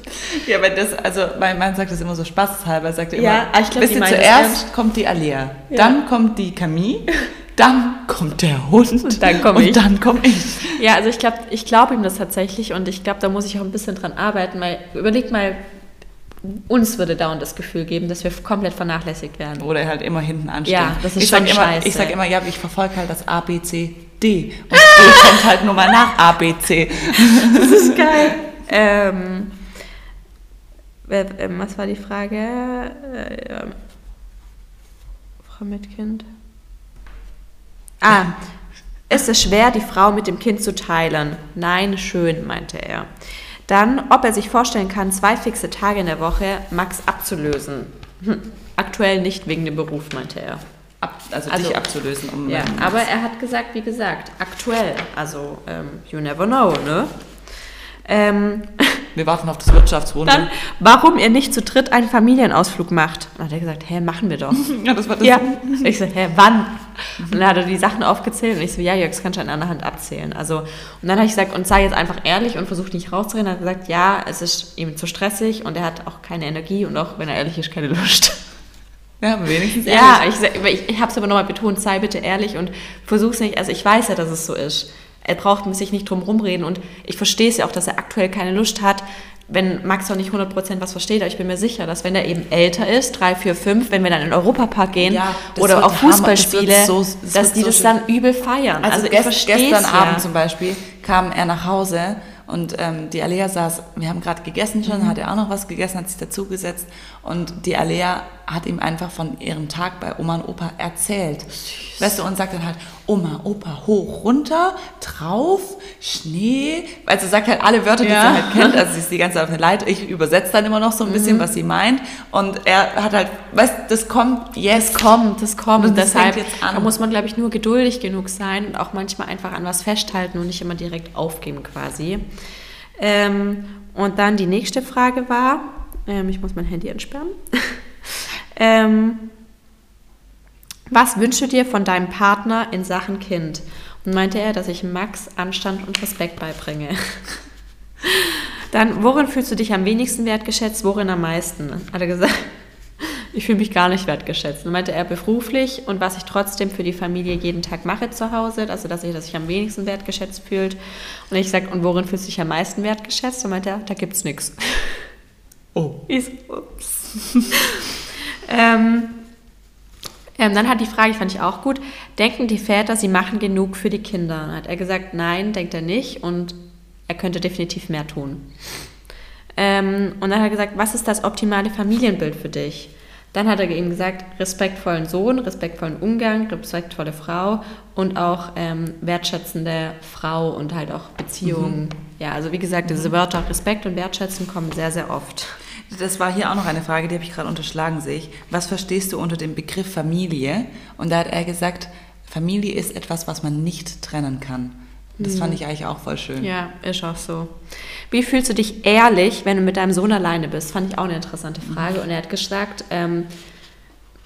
Ja, weil das, also mein Mann sagt das immer so spaßhalber, er sagt immer, ja, ich glaub, ihr, zuerst kommt die Alia, ja. dann kommt die Camille, dann kommt der Hund und dann komme ich. Und dann komme ich. Ja, also ich glaube ich glaub ihm das tatsächlich und ich glaube, da muss ich auch ein bisschen dran arbeiten, weil überlegt mal, uns würde dauernd das Gefühl geben, dass wir komplett vernachlässigt werden. Oder halt immer hinten anstehen. Ja, das ist ich schon sag scheiße. Immer, ich sage immer, ja, ich verfolge halt das A, B, C, D. Und D kommt halt nur mal nach A, B, C. Das ist geil. ähm, ähm was war die Frage? Äh, Frau mit Kind. Ah, ist es schwer, die Frau mit dem Kind zu teilen? Nein, schön, meinte er. Dann, ob er sich vorstellen kann, zwei fixe Tage in der Woche Max abzulösen. Hm. Aktuell nicht wegen dem Beruf, meinte er. Ab, also, also, dich abzulösen. Um ja, aber er hat gesagt, wie gesagt, aktuell. Also, ähm, you never know, ne? Ähm, Wir warten auf das Wirtschaftswunder. Dann, warum er nicht zu dritt einen Familienausflug macht. Dann hat er gesagt, hä, machen wir doch. ja, das war das. Ja. Ich so, hä, wann? Und dann hat er die Sachen aufgezählt und ich so, ja, Jörg, das kannst du an einer Hand abzählen. Also, und dann habe ich gesagt, und sei jetzt einfach ehrlich und versucht nicht rauszureden. Er hat gesagt, ja, es ist ihm zu stressig und er hat auch keine Energie und auch, wenn er ehrlich ist, keine Lust. Ja, wenigstens ehrlich. Ja, ich, ich, ich habe es aber nochmal betont, sei bitte ehrlich und versuch's nicht, also ich weiß ja, dass es so ist. Er braucht sich nicht drum rumreden und ich verstehe es ja auch, dass er aktuell keine Lust hat, wenn Max noch nicht 100% was versteht, aber ich bin mir sicher, dass wenn er eben älter ist, drei, vier, fünf, wenn wir dann in den Europapark gehen ja, oder auf Fußballspiele, das so, das dass die so das schön. dann übel feiern. Also, also gest, gestern ja. Abend zum Beispiel kam er nach Hause und ähm, die Alea saß, wir haben gerade gegessen schon, mhm. hat er auch noch was gegessen, hat sich dazugesetzt und die Alea hat ihm einfach von ihrem Tag bei Oma und Opa erzählt. Süß. Weißt du, und sagt dann halt, Oma, Opa, hoch, runter, drauf, Schnee. Also sagt halt alle Wörter, die ja. sie halt kennt. Also sie ist die ganze Zeit auf eine Leiter. Ich übersetze dann immer noch so ein bisschen, mhm. was sie meint. Und er hat halt, weißt das kommt jetzt. Das kommt, das kommt. Und deshalb jetzt an. da muss man, glaube ich, nur geduldig genug sein und auch manchmal einfach an was festhalten und nicht immer direkt aufgeben quasi. Ähm, und dann die nächste Frage war, ähm, ich muss mein Handy entsperren. ähm, was wünschst du dir von deinem Partner in Sachen Kind? Und meinte er, dass ich Max Anstand und Respekt beibringe. Dann, worin fühlst du dich am wenigsten wertgeschätzt, worin am meisten? Hat er gesagt, ich fühle mich gar nicht wertgeschätzt. Und meinte er beruflich und was ich trotzdem für die Familie jeden Tag mache zu Hause, also dass ich, dass ich am wenigsten wertgeschätzt fühlt. Und ich sage, und worin fühlst du dich am meisten wertgeschätzt? Und meinte er, da gibt's nichts. Oh. Ich so, ups. ähm, ähm, dann hat die Frage, die fand ich auch gut, denken die Väter, sie machen genug für die Kinder? Hat er gesagt, nein, denkt er nicht und er könnte definitiv mehr tun. Ähm, und dann hat er gesagt, was ist das optimale Familienbild für dich? Dann hat er ihm gesagt, respektvollen Sohn, respektvollen Umgang, respektvolle Frau und auch ähm, wertschätzende Frau und halt auch Beziehungen. Mhm. Ja, also wie gesagt, diese mhm. Wörter Respekt und Wertschätzen kommen sehr, sehr oft. Das war hier auch noch eine Frage, die habe ich gerade unterschlagen, sehe ich. Was verstehst du unter dem Begriff Familie? Und da hat er gesagt, Familie ist etwas, was man nicht trennen kann. Das fand hm. ich eigentlich auch voll schön. Ja, ist auch so. Wie fühlst du dich ehrlich, wenn du mit deinem Sohn alleine bist? Fand ich auch eine interessante Frage. Und er hat gesagt, ähm,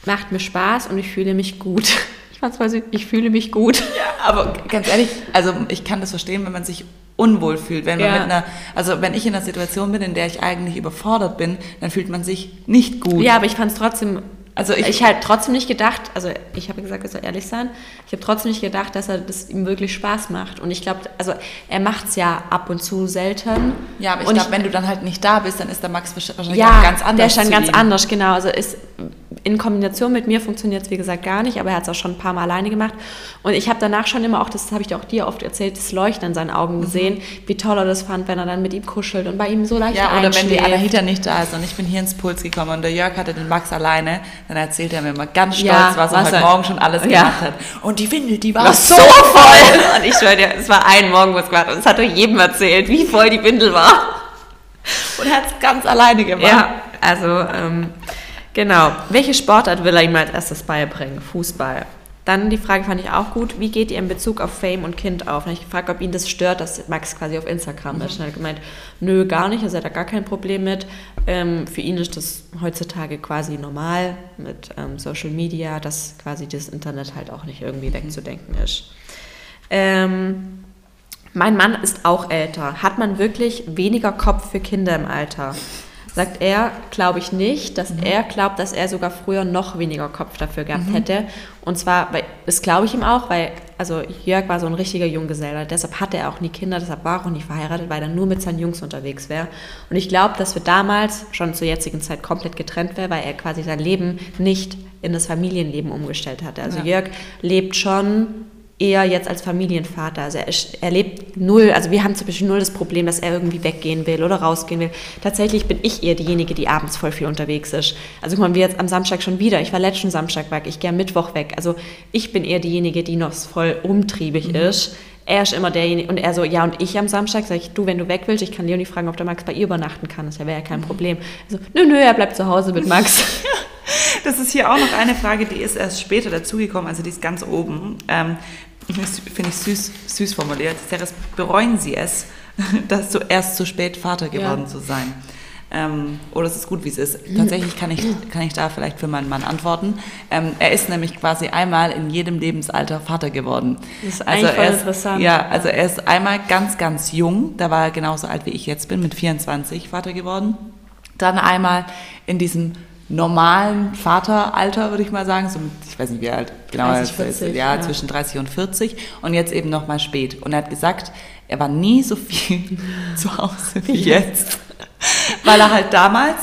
macht mir Spaß und ich fühle mich gut. Süß, ich fühle mich gut. Ja, aber ganz ehrlich, also ich kann das verstehen, wenn man sich unwohl fühlt. Wenn man ja. mit einer, also wenn ich in einer Situation bin, in der ich eigentlich überfordert bin, dann fühlt man sich nicht gut. Ja, aber ich fand es trotzdem also ich, ich halt trotzdem nicht gedacht, also ich habe gesagt, er soll ehrlich sein, ich habe trotzdem nicht gedacht, dass er das ihm wirklich Spaß macht. Und ich glaube, also er macht es ja ab und zu selten. Ja, aber ich glaube, wenn du dann halt nicht da bist, dann ist der Max wahrscheinlich ja, ganz anders. Der ist dann ganz ihm. anders, genau. Also ist in Kombination mit mir funktioniert es wie gesagt gar nicht, aber er hat es auch schon ein paar Mal alleine gemacht. Und ich habe danach schon immer auch, das habe ich dir auch dir oft erzählt, das Leuchten in seinen Augen mhm. gesehen, wie toll er das fand, wenn er dann mit ihm kuschelt und bei ihm so leicht Ja, oder wenn die Anahita nicht da ist und ich bin hier ins Puls gekommen und der Jörg hatte den Max alleine, dann erzählt er mir immer ganz stolz, ja, was er heute Morgen schon alles ja. gemacht hat. Und die Windel, die war, war so voll. und ich schwöre dir, es war ein Morgen was gemacht und es hat doch jedem erzählt, wie voll die Windel war. Und er hat es ganz alleine gemacht. Ja, also ähm, Genau. Welche Sportart will er ihm als erstes beibringen? Fußball. Dann die Frage fand ich auch gut, wie geht ihr in Bezug auf Fame und Kind auf? Und ich gefragt, ob ihn das stört, dass Max quasi auf Instagram mhm. ist. Und er hat gemeint, nö, gar nicht, also er hat da gar kein Problem mit. Ähm, für ihn ist das heutzutage quasi normal mit ähm, Social Media, dass quasi das Internet halt auch nicht irgendwie wegzudenken ist. Ähm, mein Mann ist auch älter. Hat man wirklich weniger Kopf für Kinder im Alter? Sagt er, glaube ich nicht, dass mhm. er glaubt, dass er sogar früher noch weniger Kopf dafür gehabt mhm. hätte. Und zwar, weil, das glaube ich ihm auch, weil, also Jörg war so ein richtiger Junggeselle, deshalb hatte er auch nie Kinder, deshalb war er auch nie verheiratet, weil er nur mit seinen Jungs unterwegs wäre. Und ich glaube, dass wir damals schon zur jetzigen Zeit komplett getrennt wäre, weil er quasi sein Leben nicht in das Familienleben umgestellt hatte. Also ja. Jörg lebt schon eher jetzt als Familienvater. Also er, er lebt null, also wir haben zum Beispiel null das Problem, dass er irgendwie weggehen will oder rausgehen will. Tatsächlich bin ich eher diejenige, die abends voll viel unterwegs ist. Also guck mal, wir jetzt am Samstag schon wieder. Ich war letzten Samstag weg, ich gehe am Mittwoch weg. Also ich bin eher diejenige, die noch voll umtriebig mhm. ist. er ist immer derjenige, und er so, ja, und ich am Samstag, sage ich, du, wenn du weg willst, ich kann Leonie fragen, ob der Max bei ihr übernachten kann. Das wäre ja kein Problem. Also, nö, nö, er bleibt zu Hause mit Max. das ist hier auch noch eine Frage, die ist erst später dazugekommen, also die ist ganz oben. Ähm, Finde ich süß, süß formuliert. Ceres, bereuen Sie es, dass du erst zu spät Vater geworden ja. zu sein? Ähm, oder es ist gut, wie es ist. Tatsächlich kann ich, kann ich da vielleicht für meinen Mann antworten. Ähm, er ist nämlich quasi einmal in jedem Lebensalter Vater geworden. Das ist also er ist, interessant. Ja, also er ist einmal ganz, ganz jung, da war er genauso alt wie ich jetzt bin, mit 24 Vater geworden. Dann einmal in diesem normalen Vateralter, würde ich mal sagen, so ich weiß nicht wie alt, genau, 30, 40, ja, ja, zwischen 30 und 40 und jetzt eben nochmal spät. Und er hat gesagt, er war nie so viel zu Hause wie jetzt. Weil er halt damals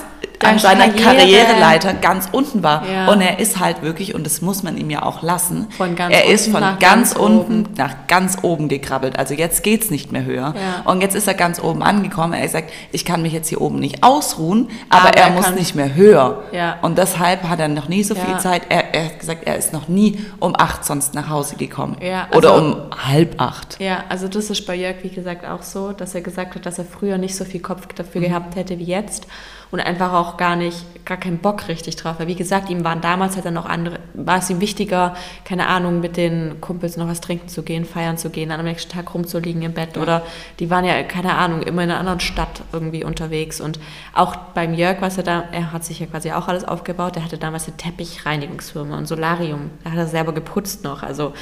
an seiner Karriere. Karriereleiter ganz unten war. Ja. Und er ist halt wirklich, und das muss man ihm ja auch lassen, er ist von ganz, ganz unten oben. nach ganz oben gekrabbelt. Also jetzt geht's nicht mehr höher. Ja. Und jetzt ist er ganz oben angekommen. Er sagt, ich kann mich jetzt hier oben nicht ausruhen, aber, aber er, er, muss nicht mehr höher. Ja. Und deshalb hat er noch nie so viel Zeit. Er, er, hat gesagt, er ist noch nie um acht sonst nach Hause gekommen. Also, Oder um halb acht. Ja, also das ist bei Jörg, wie gesagt, auch so, dass er gesagt hat, dass er früher nicht so viel Kopf dafür mhm. gehabt hätte wie jetzt und einfach auch gar nicht, gar keinen Bock richtig drauf. Weil wie gesagt, ihm waren damals halt dann noch andere, war es ihm wichtiger, keine Ahnung, mit den Kumpels noch was trinken zu gehen, feiern zu gehen, dann am nächsten Tag rumzuliegen im Bett. Ja. oder die waren ja, keine Ahnung, immer in einer anderen Stadt irgendwie unterwegs. Und auch beim Jörg, was er da, er hat sich ja quasi auch alles aufgebaut, der hatte damals eine Teppichreinigungsfirma und Solarium, da hat er selber geputzt noch, also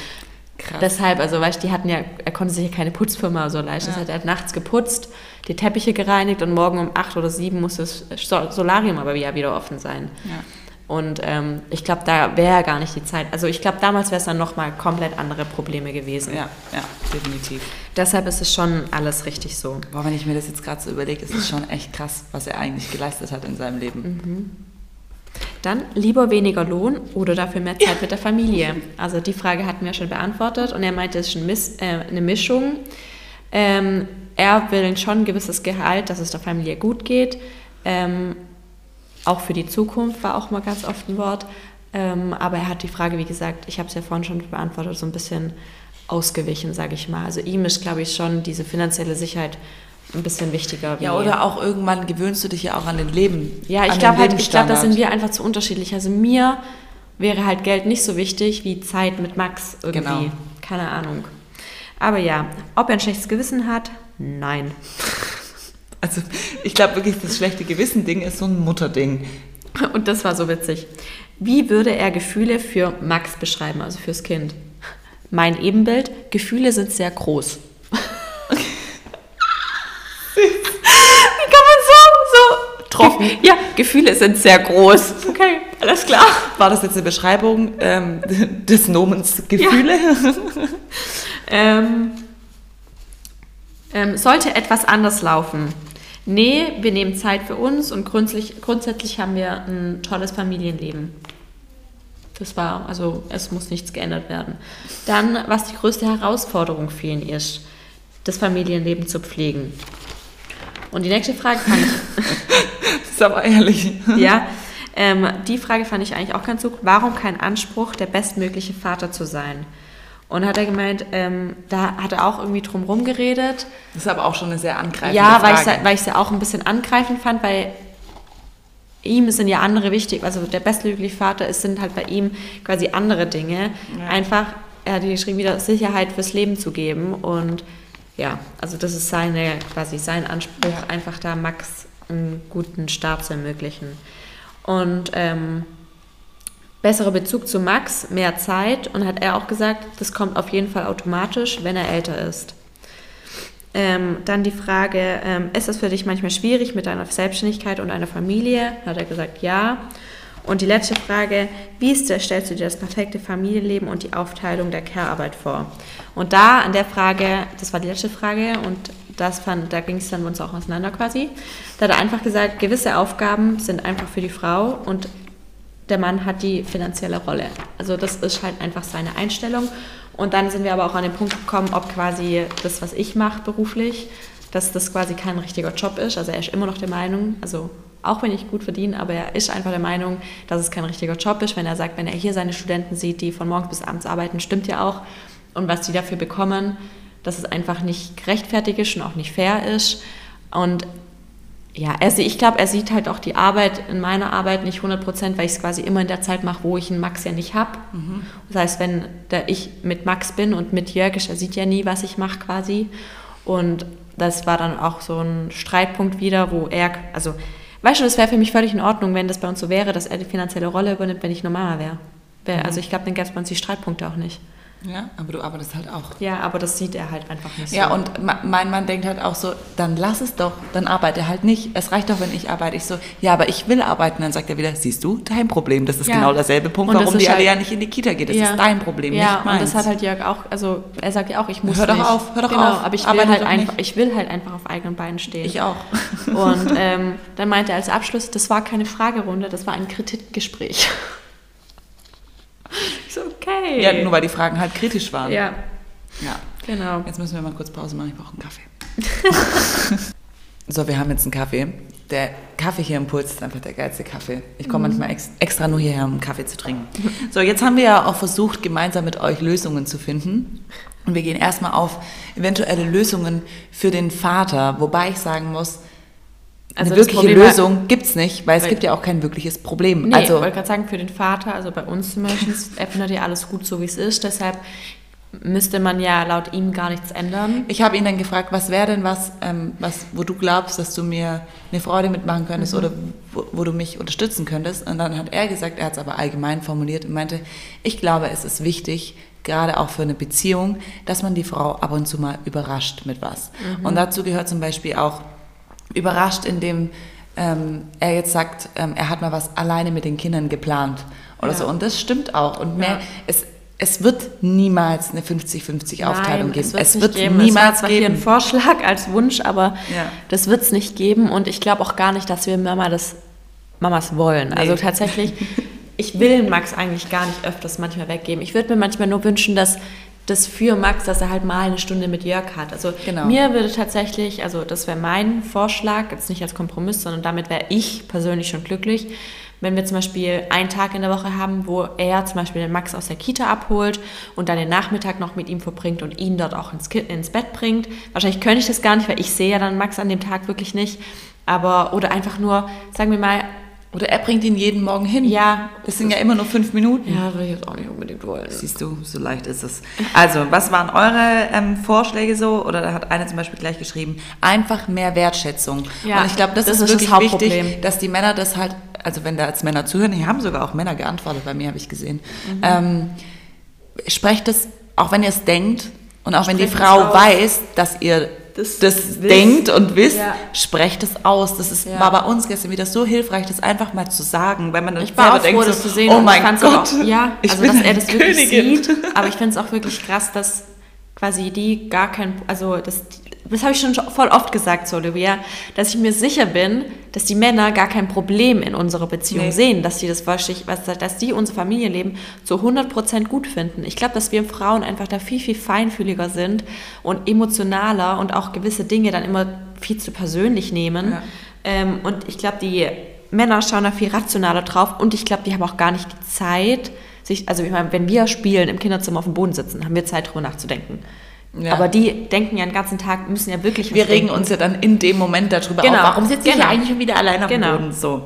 Krass. Deshalb, also weißt du, die hatten ja, er konnte sich ja keine Putzfirma so leisten. Ja. Das heißt, er hat nachts geputzt, die Teppiche gereinigt und morgen um acht oder sieben muss das Solarium aber ja wieder offen sein. Ja. Und ähm, ich glaube, da wäre gar nicht die Zeit. Also ich glaube, damals wäre es dann nochmal komplett andere Probleme gewesen. Ja, ja, definitiv. Deshalb ist es schon alles richtig so. Boah, wenn ich mir das jetzt gerade so überlege, ist es schon echt krass, was er eigentlich geleistet hat in seinem Leben. Mhm. Dann lieber weniger Lohn oder dafür mehr Zeit ja. mit der Familie. Also die Frage hatten wir schon beantwortet und er meinte, es ist ein Miss, äh, eine Mischung. Ähm, er will schon ein gewisses Gehalt, dass es der Familie gut geht. Ähm, auch für die Zukunft war auch mal ganz oft ein Wort. Ähm, aber er hat die Frage, wie gesagt, ich habe es ja vorhin schon beantwortet, so ein bisschen ausgewichen, sage ich mal. Also ihm ist, glaube ich, schon diese finanzielle Sicherheit ein bisschen wichtiger. Ja, oder auch irgendwann gewöhnst du dich ja auch an den Leben. Ja, ich glaube halt, ich glaube, da sind wir einfach zu unterschiedlich. Also mir wäre halt Geld nicht so wichtig wie Zeit mit Max irgendwie. Genau. Keine Ahnung. Aber ja, ob er ein schlechtes Gewissen hat, nein. Also ich glaube wirklich, das schlechte Gewissen-Ding ist so ein Mutterding. Und das war so witzig. Wie würde er Gefühle für Max beschreiben, also fürs Kind? Mein Ebenbild, Gefühle sind sehr groß. Ja, Gefühle sind sehr groß. Okay, alles klar. War das jetzt eine Beschreibung ähm, des Nomens Gefühle? Ja. ähm, ähm, sollte etwas anders laufen? Nee, wir nehmen Zeit für uns und grundsätzlich, grundsätzlich haben wir ein tolles Familienleben. Das war, also es muss nichts geändert werden. Dann, was die größte Herausforderung für ihn ist, das Familienleben zu pflegen. Und die nächste Frage fand ich. das ist aber ehrlich. ja. Ähm, die Frage fand ich eigentlich auch ganz gut. Warum kein Anspruch, der bestmögliche Vater zu sein? Und hat er gemeint, ähm, da hat er auch irgendwie drum herum geredet. Das ist aber auch schon eine sehr angreifende ja, Frage. Ja, weil ich es ja auch ein bisschen angreifend fand, weil ihm sind ja andere wichtig. Also der bestmögliche Vater ist, sind halt bei ihm quasi andere Dinge. Ja. Einfach, er hat geschrieben, wieder Sicherheit fürs Leben zu geben und ja, also das ist seine, quasi sein Anspruch, einfach da Max einen guten Start zu ermöglichen. Und ähm, besserer Bezug zu Max, mehr Zeit und hat er auch gesagt, das kommt auf jeden Fall automatisch, wenn er älter ist. Ähm, dann die Frage, ähm, ist es für dich manchmal schwierig mit deiner Selbstständigkeit und einer Familie? Hat er gesagt, ja. Und die letzte Frage, wie ist, stellst du dir das perfekte Familienleben und die Aufteilung der Care-Arbeit vor? Und da an der Frage, das war die letzte Frage und das fand, da ging es dann uns auch auseinander quasi. Da hat er einfach gesagt, gewisse Aufgaben sind einfach für die Frau und der Mann hat die finanzielle Rolle. Also das ist halt einfach seine Einstellung. Und dann sind wir aber auch an den Punkt gekommen, ob quasi das, was ich mache beruflich, dass das quasi kein richtiger Job ist. Also er ist immer noch der Meinung, also auch wenn ich gut verdiene, aber er ist einfach der Meinung, dass es kein richtiger Job ist. Wenn er sagt, wenn er hier seine Studenten sieht, die von morgens bis abends arbeiten, stimmt ja auch. Und was die dafür bekommen, dass es einfach nicht gerechtfertigt ist und auch nicht fair ist. Und ja, er, ich glaube, er sieht halt auch die Arbeit in meiner Arbeit nicht 100 Prozent, weil ich es quasi immer in der Zeit mache, wo ich einen Max ja nicht habe. Mhm. Das heißt, wenn ich mit Max bin und mit Jörg, er sieht ja nie, was ich mache quasi. Und das war dann auch so ein Streitpunkt wieder, wo er, also, weißt du, das wäre für mich völlig in Ordnung, wenn das bei uns so wäre, dass er die finanzielle Rolle übernimmt, wenn ich nur Mama wäre. Mhm. Also ich glaube, dann gäbe es bei uns die Streitpunkte auch nicht. Ja, aber du arbeitest halt auch. Ja, aber das sieht er halt einfach nicht so. Ja, und mein Mann denkt halt auch so, dann lass es doch, dann arbeite halt nicht. Es reicht doch, wenn ich arbeite. Ich so, ja, aber ich will arbeiten. Dann sagt er wieder, siehst du, dein Problem. Das ist ja. genau derselbe Punkt, warum die halt, alle ja nicht in die Kita geht. Das ja. ist dein Problem, ja, nicht meins. und das hat halt Jörg auch, also er sagt ja auch, ich muss Hör doch nicht. auf, hör doch genau, auf. aber ich will, halt einfach, ich will halt einfach auf eigenen Beinen stehen. Ich auch. Und ähm, dann meinte er als Abschluss, das war keine Fragerunde, das war ein Kritikgespräch. Ich so, okay. Ja, nur weil die Fragen halt kritisch waren. Ja. Ja. Genau. Jetzt müssen wir mal kurz Pause machen, ich brauche einen Kaffee. so, wir haben jetzt einen Kaffee. Der Kaffee hier im Puls ist einfach der geilste Kaffee. Ich komme mhm. manchmal ex extra nur hierher, um einen Kaffee zu trinken. So, jetzt haben wir ja auch versucht, gemeinsam mit euch Lösungen zu finden. Und wir gehen erstmal auf eventuelle Lösungen für den Vater, wobei ich sagen muss, also eine wirkliche Lösung gibt es nicht, weil es gibt ja auch kein wirkliches Problem. Nee, also, ich wollte gerade sagen, für den Vater, also bei uns zum Beispiel, er findet ja alles gut so, wie es ist. Deshalb müsste man ja laut ihm gar nichts ändern. Ich habe ihn dann gefragt, was wäre denn was, ähm, was, wo du glaubst, dass du mir eine Freude mitmachen könntest mhm. oder wo, wo, du mich unterstützen könntest. Und dann hat er gesagt, er hat es aber allgemein formuliert und meinte, ich glaube, es ist wichtig, gerade auch für eine Beziehung, dass man die Frau ab und zu mal überrascht mit was. Mhm. Und dazu gehört zum Beispiel auch überrascht, indem ähm, er jetzt sagt, ähm, er hat mal was alleine mit den Kindern geplant oder ja. so. Und das stimmt auch. Und mehr, ja. es, es wird niemals eine 50-50 Aufteilung geben. Es wird, es wird niemals es war geben. Hier ein Vorschlag als Wunsch, aber ja. das wird es nicht geben. Und ich glaube auch gar nicht, dass wir Mama das, Mamas wollen. Nee. Also tatsächlich, ich will Max eigentlich gar nicht öfters manchmal weggeben. Ich würde mir manchmal nur wünschen, dass das für Max, dass er halt mal eine Stunde mit Jörg hat. Also genau. mir würde tatsächlich, also das wäre mein Vorschlag, jetzt nicht als Kompromiss, sondern damit wäre ich persönlich schon glücklich, wenn wir zum Beispiel einen Tag in der Woche haben, wo er zum Beispiel den Max aus der Kita abholt und dann den Nachmittag noch mit ihm verbringt und ihn dort auch ins, ins Bett bringt. Wahrscheinlich könnte ich das gar nicht, weil ich sehe ja dann Max an dem Tag wirklich nicht. Aber, oder einfach nur, sagen wir mal, oder er bringt ihn jeden Morgen hin. Ja. Das sind ja immer nur fünf Minuten. Ja, würde ich jetzt auch nicht unbedingt wollen. Siehst du, so leicht ist es. Also, was waren eure ähm, Vorschläge so? Oder da hat eine zum Beispiel gleich geschrieben, einfach mehr Wertschätzung. Ja, Und ich glaube, das, das, ist, wirklich das wichtig, dass die Männer das halt, also wenn da als Männer zuhören, hier haben sogar auch Männer geantwortet, bei mir habe ich gesehen. Mhm. Ähm, sprecht es, auch wenn ihr es denkt und auch Sprecht wenn die Frau weiß, dass ihr das, das denkt und wisst, ja. sprecht es aus. Das ist, ja. war bei uns gestern wieder so hilfreich, das einfach mal zu sagen, weil man dann ich war auch froh, das zu sehen. Oh mein Gott, auch, ja, ich also dass er das wirklich Königin. sieht. Aber ich finde es auch wirklich krass, dass quasi die gar kein, also das, das habe ich schon voll oft gesagt zu Olivia, dass ich mir sicher bin, dass die Männer gar kein Problem in unserer Beziehung nee. sehen, dass sie das wahrscheinlich, dass die unser Familienleben zu 100% gut finden. Ich glaube, dass wir Frauen einfach da viel, viel feinfühliger sind und emotionaler und auch gewisse Dinge dann immer viel zu persönlich nehmen. Ja. Ähm, und ich glaube, die Männer schauen da viel rationaler drauf und ich glaube, die haben auch gar nicht die Zeit, sich, also ich meine, wenn wir spielen, im Kinderzimmer auf dem Boden sitzen, haben wir Zeit, darüber nachzudenken. Ja. Aber die denken ja den ganzen Tag, müssen ja wirklich. Wir regen uns ja dann in dem Moment darüber genau. auf. Warum sitze genau. ich eigentlich schon wieder alleine auf dem genau. Boden? So.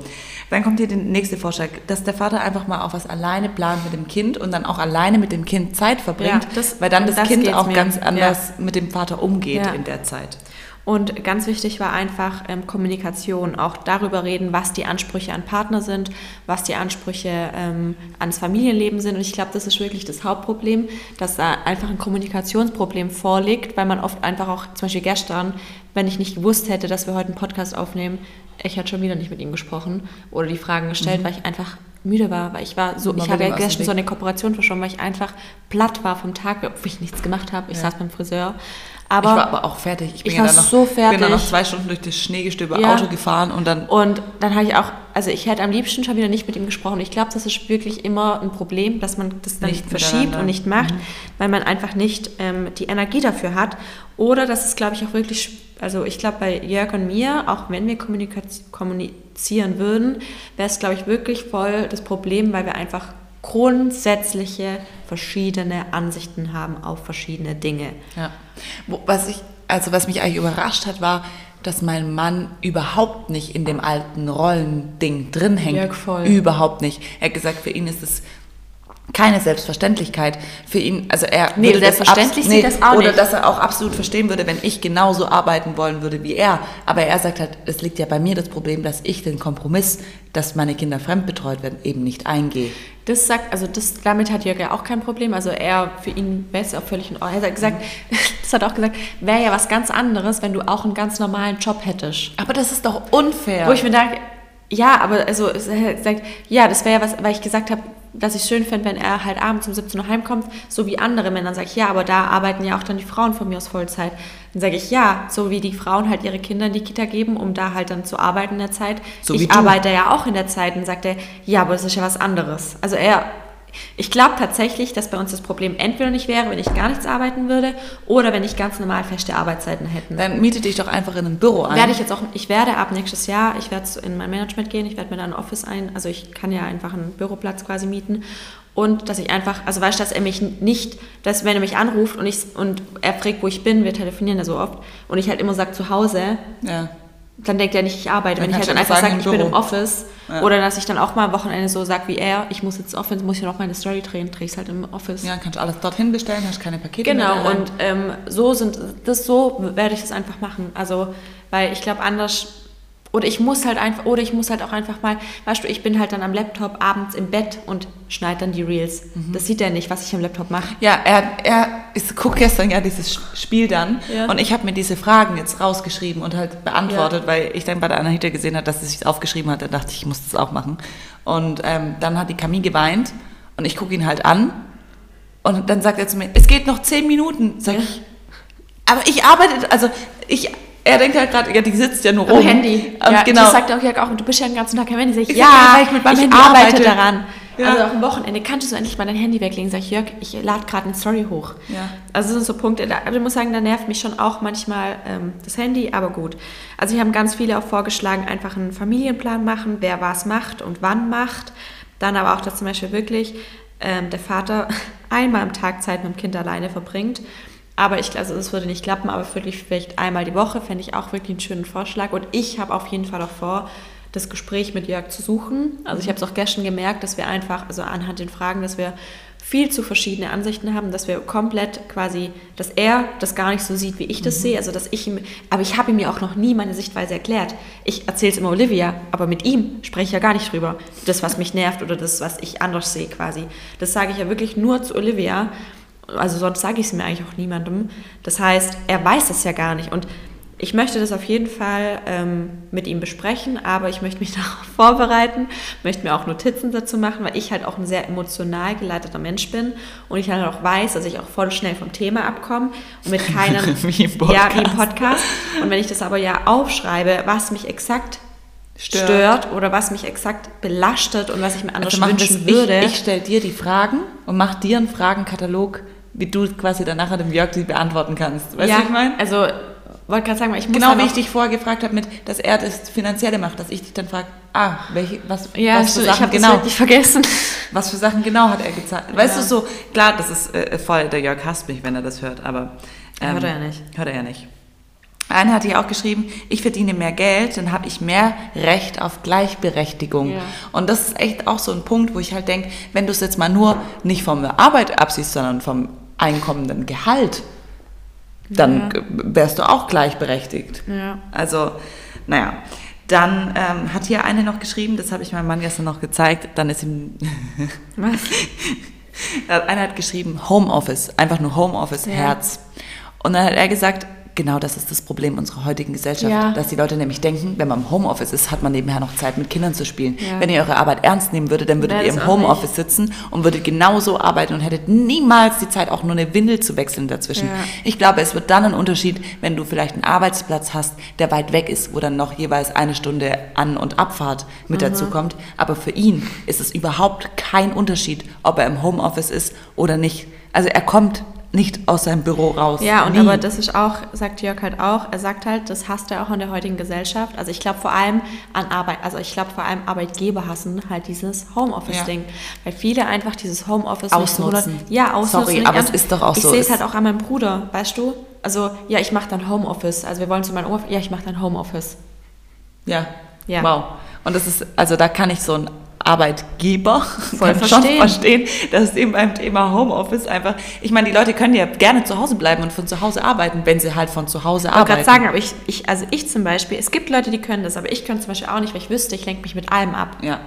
Dann kommt hier der nächste Vorschlag, dass der Vater einfach mal auch was alleine plant mit dem Kind und dann auch alleine mit dem Kind Zeit verbringt, ja, das, weil dann das, das Kind auch mir. ganz anders ja. mit dem Vater umgeht in der Zeit. Und ganz wichtig war einfach ähm, Kommunikation, auch darüber reden, was die Ansprüche an Partner sind, was die Ansprüche ähm, ans Familienleben sind. Und ich glaube, das ist wirklich das Hauptproblem, dass da einfach ein Kommunikationsproblem vorliegt, weil man oft einfach auch, zum Beispiel gestern, wenn ich nicht gewusst hätte, dass wir heute einen Podcast aufnehmen, ich hatte schon wieder nicht mit ihm gesprochen oder die Fragen gestellt, mhm. weil ich einfach müde war, weil ich war so, Man ich habe ja gestern so eine Kooperation verschoben, weil ich einfach platt war vom Tag, obwohl ich nichts gemacht habe. Ich ja. saß beim Friseur aber ich war aber auch fertig. Ich bin ich ja dann noch, so fertig. bin dann noch zwei Stunden durch das Schneegestöber ja. Auto gefahren und dann. Und dann habe ich auch, also ich hätte am liebsten schon wieder nicht mit ihm gesprochen. Ich glaube, das ist wirklich immer ein Problem, dass man das dann nicht verschiebt und nicht macht, mhm. weil man einfach nicht ähm, die Energie dafür hat. Oder das ist, glaube ich, auch wirklich, also ich glaube bei Jörg und mir, auch wenn wir kommunizieren würden, wäre es, glaube ich, wirklich voll das Problem, weil wir einfach grundsätzliche verschiedene Ansichten haben auf verschiedene Dinge. Ja. Was ich, also was mich eigentlich überrascht hat, war, dass mein Mann überhaupt nicht in dem alten Rollending drin hängt. Ja, voll. Überhaupt nicht. Er hat gesagt, für ihn ist es keine Selbstverständlichkeit für ihn, also er Nee, würde selbstverständlich abs- sieht das auch oder nicht. dass er auch absolut verstehen würde, wenn ich genauso arbeiten wollen würde wie er. Aber er sagt halt, es liegt ja bei mir das Problem, dass ich den Kompromiss, dass meine Kinder fremdbetreut werden, eben nicht eingehe. Das sagt, also das, damit hat Jörg ja auch kein Problem. Also er, für ihn wäre es ja auch völlig in Ordnung. Er hat gesagt, das hat auch gesagt, wäre ja was ganz anderes, wenn du auch einen ganz normalen Job hättest. Aber das ist doch unfair. Wo ich mir denke, ja, aber also er sagt, ja, das wäre ja was, weil ich gesagt habe, dass ich schön fände, wenn er halt abends um 17 Uhr heimkommt, so wie andere Männer. Dann sage ich, ja, aber da arbeiten ja auch dann die Frauen von mir aus Vollzeit. Dann sage ich, ja, so wie die Frauen halt ihre Kinder in die Kita geben, um da halt dann zu arbeiten in der Zeit. So ich arbeite ja auch in der Zeit. Dann sagt er, ja, aber das ist ja was anderes. Also er, ich glaube tatsächlich, dass bei uns das Problem entweder nicht wäre, wenn ich gar nichts arbeiten würde, oder wenn ich ganz normal feste Arbeitszeiten hätten. Dann miete dich doch einfach in ein Büro ein. Werde ich jetzt auch, ich werde ab nächstes Jahr, ich werde in mein Management gehen, ich werde mir da ein Office ein, also ich kann ja einfach einen Büroplatz quasi mieten und dass ich einfach, also weißt du, dass er mich nicht, dass wenn er mich anruft und ich und er fragt, wo ich bin, wir telefonieren ja so oft und ich halt immer sage zu Hause, ja. Dann denkt er nicht, ich arbeite. Dann Wenn ich halt dann einfach sage, ich bin im Office Ja. oder dass ich dann auch mal am Wochenende so sage wie er, ich muss jetzt Office, muss ich noch meine Story drehen, drehe ich es halt im Office. ja, kannst du alles dorthin bestellen, hast keine Pakete Genau, und ähm, so sind das so werde ich das einfach machen. Also, weil ich glaube, anders oder ich muss halt einfach oder ich muss halt auch einfach mal, weißt du, ich bin halt dann am Laptop abends im Bett und schneide dann die Reels. Mhm. Das sieht er nicht, was ich am Laptop mache. Ja, er, er ist, guckt gestern ja dieses Spiel dann Ja. und ich habe mir diese Fragen jetzt rausgeschrieben und halt beantwortet, weil ich dann bei der Anahita gesehen habe, dass sie sich aufgeschrieben hat. Da dachte ich, ich muss das auch machen. Und ähm, dann hat die Camille geweint und ich gucke ihn halt an und dann sagt er zu mir, es geht noch zehn Minuten. Sag ich, aber ich arbeite, also ich, er denkt halt gerade, ja, die sitzt ja nur Am rum. Handy. Und ja, genau. Das sagt auch Jörg auch, du bist ja den ganzen Tag am Handy. Sag ich, Ich ja, ja, ich mit meinem Handy arbeite daran. Ja. Also auch am Wochenende kannst du endlich mal dein Handy weglegen. Sag ich, Jörg, ich lade gerade eine Story hoch. Ja. Also das sind so Punkte, da, also ich muss sagen, da nervt mich schon auch manchmal ähm, das Handy, aber gut. Also wir haben ganz viele auch vorgeschlagen, einfach einen Familienplan machen, wer was macht und wann macht. Dann aber auch, dass zum Beispiel wirklich ähm, der Vater einmal am Tag Zeit mit dem Kind alleine verbringt. Aber ich also das würde nicht klappen, aber wirklich vielleicht einmal die Woche fände ich auch wirklich einen schönen Vorschlag. Und ich habe auf jeden Fall auch vor, das Gespräch mit Jörg zu suchen. Also ich habe es auch gestern gemerkt, dass wir einfach, also anhand den Fragen, dass wir viel zu verschiedene Ansichten haben, dass wir komplett quasi, dass er das gar nicht so sieht, wie ich das sehe. Also dass ich ihm, aber ich habe ihm ja auch noch nie meine Sichtweise erklärt. Ich erzähle es immer Olivia, aber mit ihm spreche ich ja gar nicht drüber. Das, was mich nervt oder das, was ich anders sehe quasi. Das sage ich ja wirklich nur zu Olivia. Also sonst sage ich es mir eigentlich auch niemandem. Das heißt, er weiß das ja gar nicht. Und ich möchte das auf jeden Fall ähm, mit ihm besprechen, aber ich möchte mich darauf vorbereiten, möchte mir auch Notizen dazu machen, weil ich halt auch ein sehr emotional geleiteter Mensch bin und ich halt auch weiß, dass ich auch voll schnell vom Thema abkomme und mit keinem Wie im ja wie im Podcast. Podcast und wenn ich das aber ja aufschreibe, was mich exakt Stört. stört, oder was mich exakt belastet und was ich mir anders Also machen wünschen es- würde. Ich, ich stelle dir die Fragen und mach dir einen Fragenkatalog, wie du quasi dann nachher dem Jörg die beantworten kannst. Weißt ja, du, was ich meine? also wollte gerade sagen, weil ich muss Genau wie ich dich vorher gefragt habe, mit, dass er das Finanzielle macht, dass ich dich dann frage, ah, welche, was, ja, was für stimmt, ich Sachen habe genau, wirklich vergessen. was für Sachen genau hat er gezahlt. Weißt Ja. du so, klar, das ist äh, voll, der Jörg hasst mich, wenn er das hört, aber ähm, Hört er ja nicht. Hört er ja nicht. Eine hat hier auch geschrieben, ich verdiene mehr Geld, dann habe ich mehr Recht auf Gleichberechtigung. Ja. Und das ist echt auch so ein Punkt, wo ich halt denke, wenn du es jetzt mal nur nicht vom Arbeit absiehst, sondern vom einkommenden Gehalt, dann Ja. wärst du auch gleichberechtigt. Ja. Also, naja. Dann ähm, hat hier eine noch geschrieben, das habe ich meinem Mann gestern noch gezeigt, dann ist ihm, Was? einer hat geschrieben Homeoffice, einfach nur Homeoffice, Ja. Herz. Und dann hat er gesagt, genau das ist das Problem unserer heutigen Gesellschaft, Ja. dass die Leute nämlich denken, wenn man im Homeoffice ist, hat man nebenher noch Zeit mit Kindern zu spielen. Ja. Wenn ihr eure Arbeit ernst nehmen würdet, dann würdet ihr im Homeoffice sitzen und würdet genauso arbeiten und hättet niemals die Zeit, auch nur eine Windel zu wechseln dazwischen. Ja. Ich glaube, es wird dann ein Unterschied, wenn du vielleicht einen Arbeitsplatz hast, der weit weg ist, wo dann noch jeweils eine Stunde An- und Abfahrt mit dazu kommt. Aber für ihn ist es überhaupt kein Unterschied, ob er im Homeoffice ist oder nicht. Also er kommt nicht aus seinem Büro raus. Ja, und Nie. aber das ist auch, sagt Jörg halt auch, er sagt halt, das hasst er auch in der heutigen Gesellschaft. Also ich glaube vor allem an Arbeit, also ich glaube vor allem Arbeitgeber hassen halt dieses Homeoffice-Ding. Weil viele einfach dieses Homeoffice Ausnutzen. Nicht ja, ausnutzen. Sorry, aber es ist doch auch ich so. Ich sehe es halt auch an meinem Bruder, weißt du? Also, ja, ich mache dann Homeoffice. Also wir wollen zu meinem Oma, ja, ich mache dann Homeoffice. Ja. Ja. Wow. Und das ist, also da kann ich so einen Arbeitgeber Voll kann schon verstehen. verstehen, dass es eben beim Thema Homeoffice einfach, ich meine, die Leute können ja gerne zu Hause bleiben und von zu Hause arbeiten, wenn sie halt von zu Hause Ich wollte arbeiten. gerade sagen, aber ich, ich, also ich zum Beispiel, es gibt Leute, die können das, aber ich könnte zum Beispiel auch nicht, weil ich wüsste, ich lenke mich mit allem ab. Ja,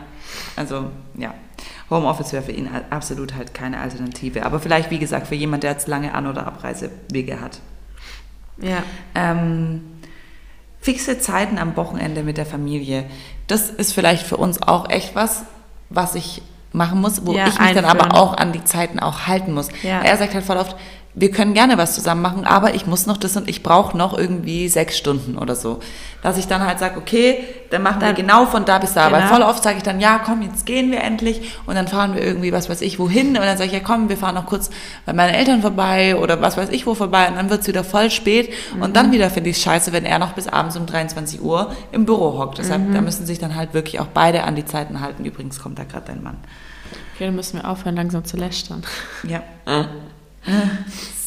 also ja. Homeoffice wäre für ihn absolut halt keine Alternative. Aber vielleicht, wie gesagt, für jemand, der jetzt lange An- oder Abreisewege hat. Ja. Ähm, fixe Zeiten am Wochenende mit der Familie. Das ist vielleicht für uns auch echt was, was ich machen muss, wo Ja, ich mich dann aber einführen. auch an die Zeiten auch halten muss. Ja. Er sagt halt voll oft, wir können gerne was zusammen machen, aber ich muss noch das und ich brauche noch irgendwie sechs Stunden oder so. Dass ich dann halt sage, okay, dann machen wir Dann- genau von da bis da. Weil Genau. voll oft sage ich dann, ja, komm, jetzt gehen wir endlich und dann fahren wir irgendwie, was weiß ich, wohin. Und dann sage ich, ja, komm, wir fahren noch kurz bei meinen Eltern vorbei oder was weiß ich wo vorbei. Und dann wird's wieder voll spät. Und Mhm. dann wieder finde ich es scheiße, wenn er noch bis abends um 23 Uhr im Büro hockt. Deshalb, Mhm. da müssen sich dann halt wirklich auch beide an die Zeiten halten. Übrigens kommt da gerade dein Mann. Okay, dann müssen wir aufhören, langsam zu lästern. Ja.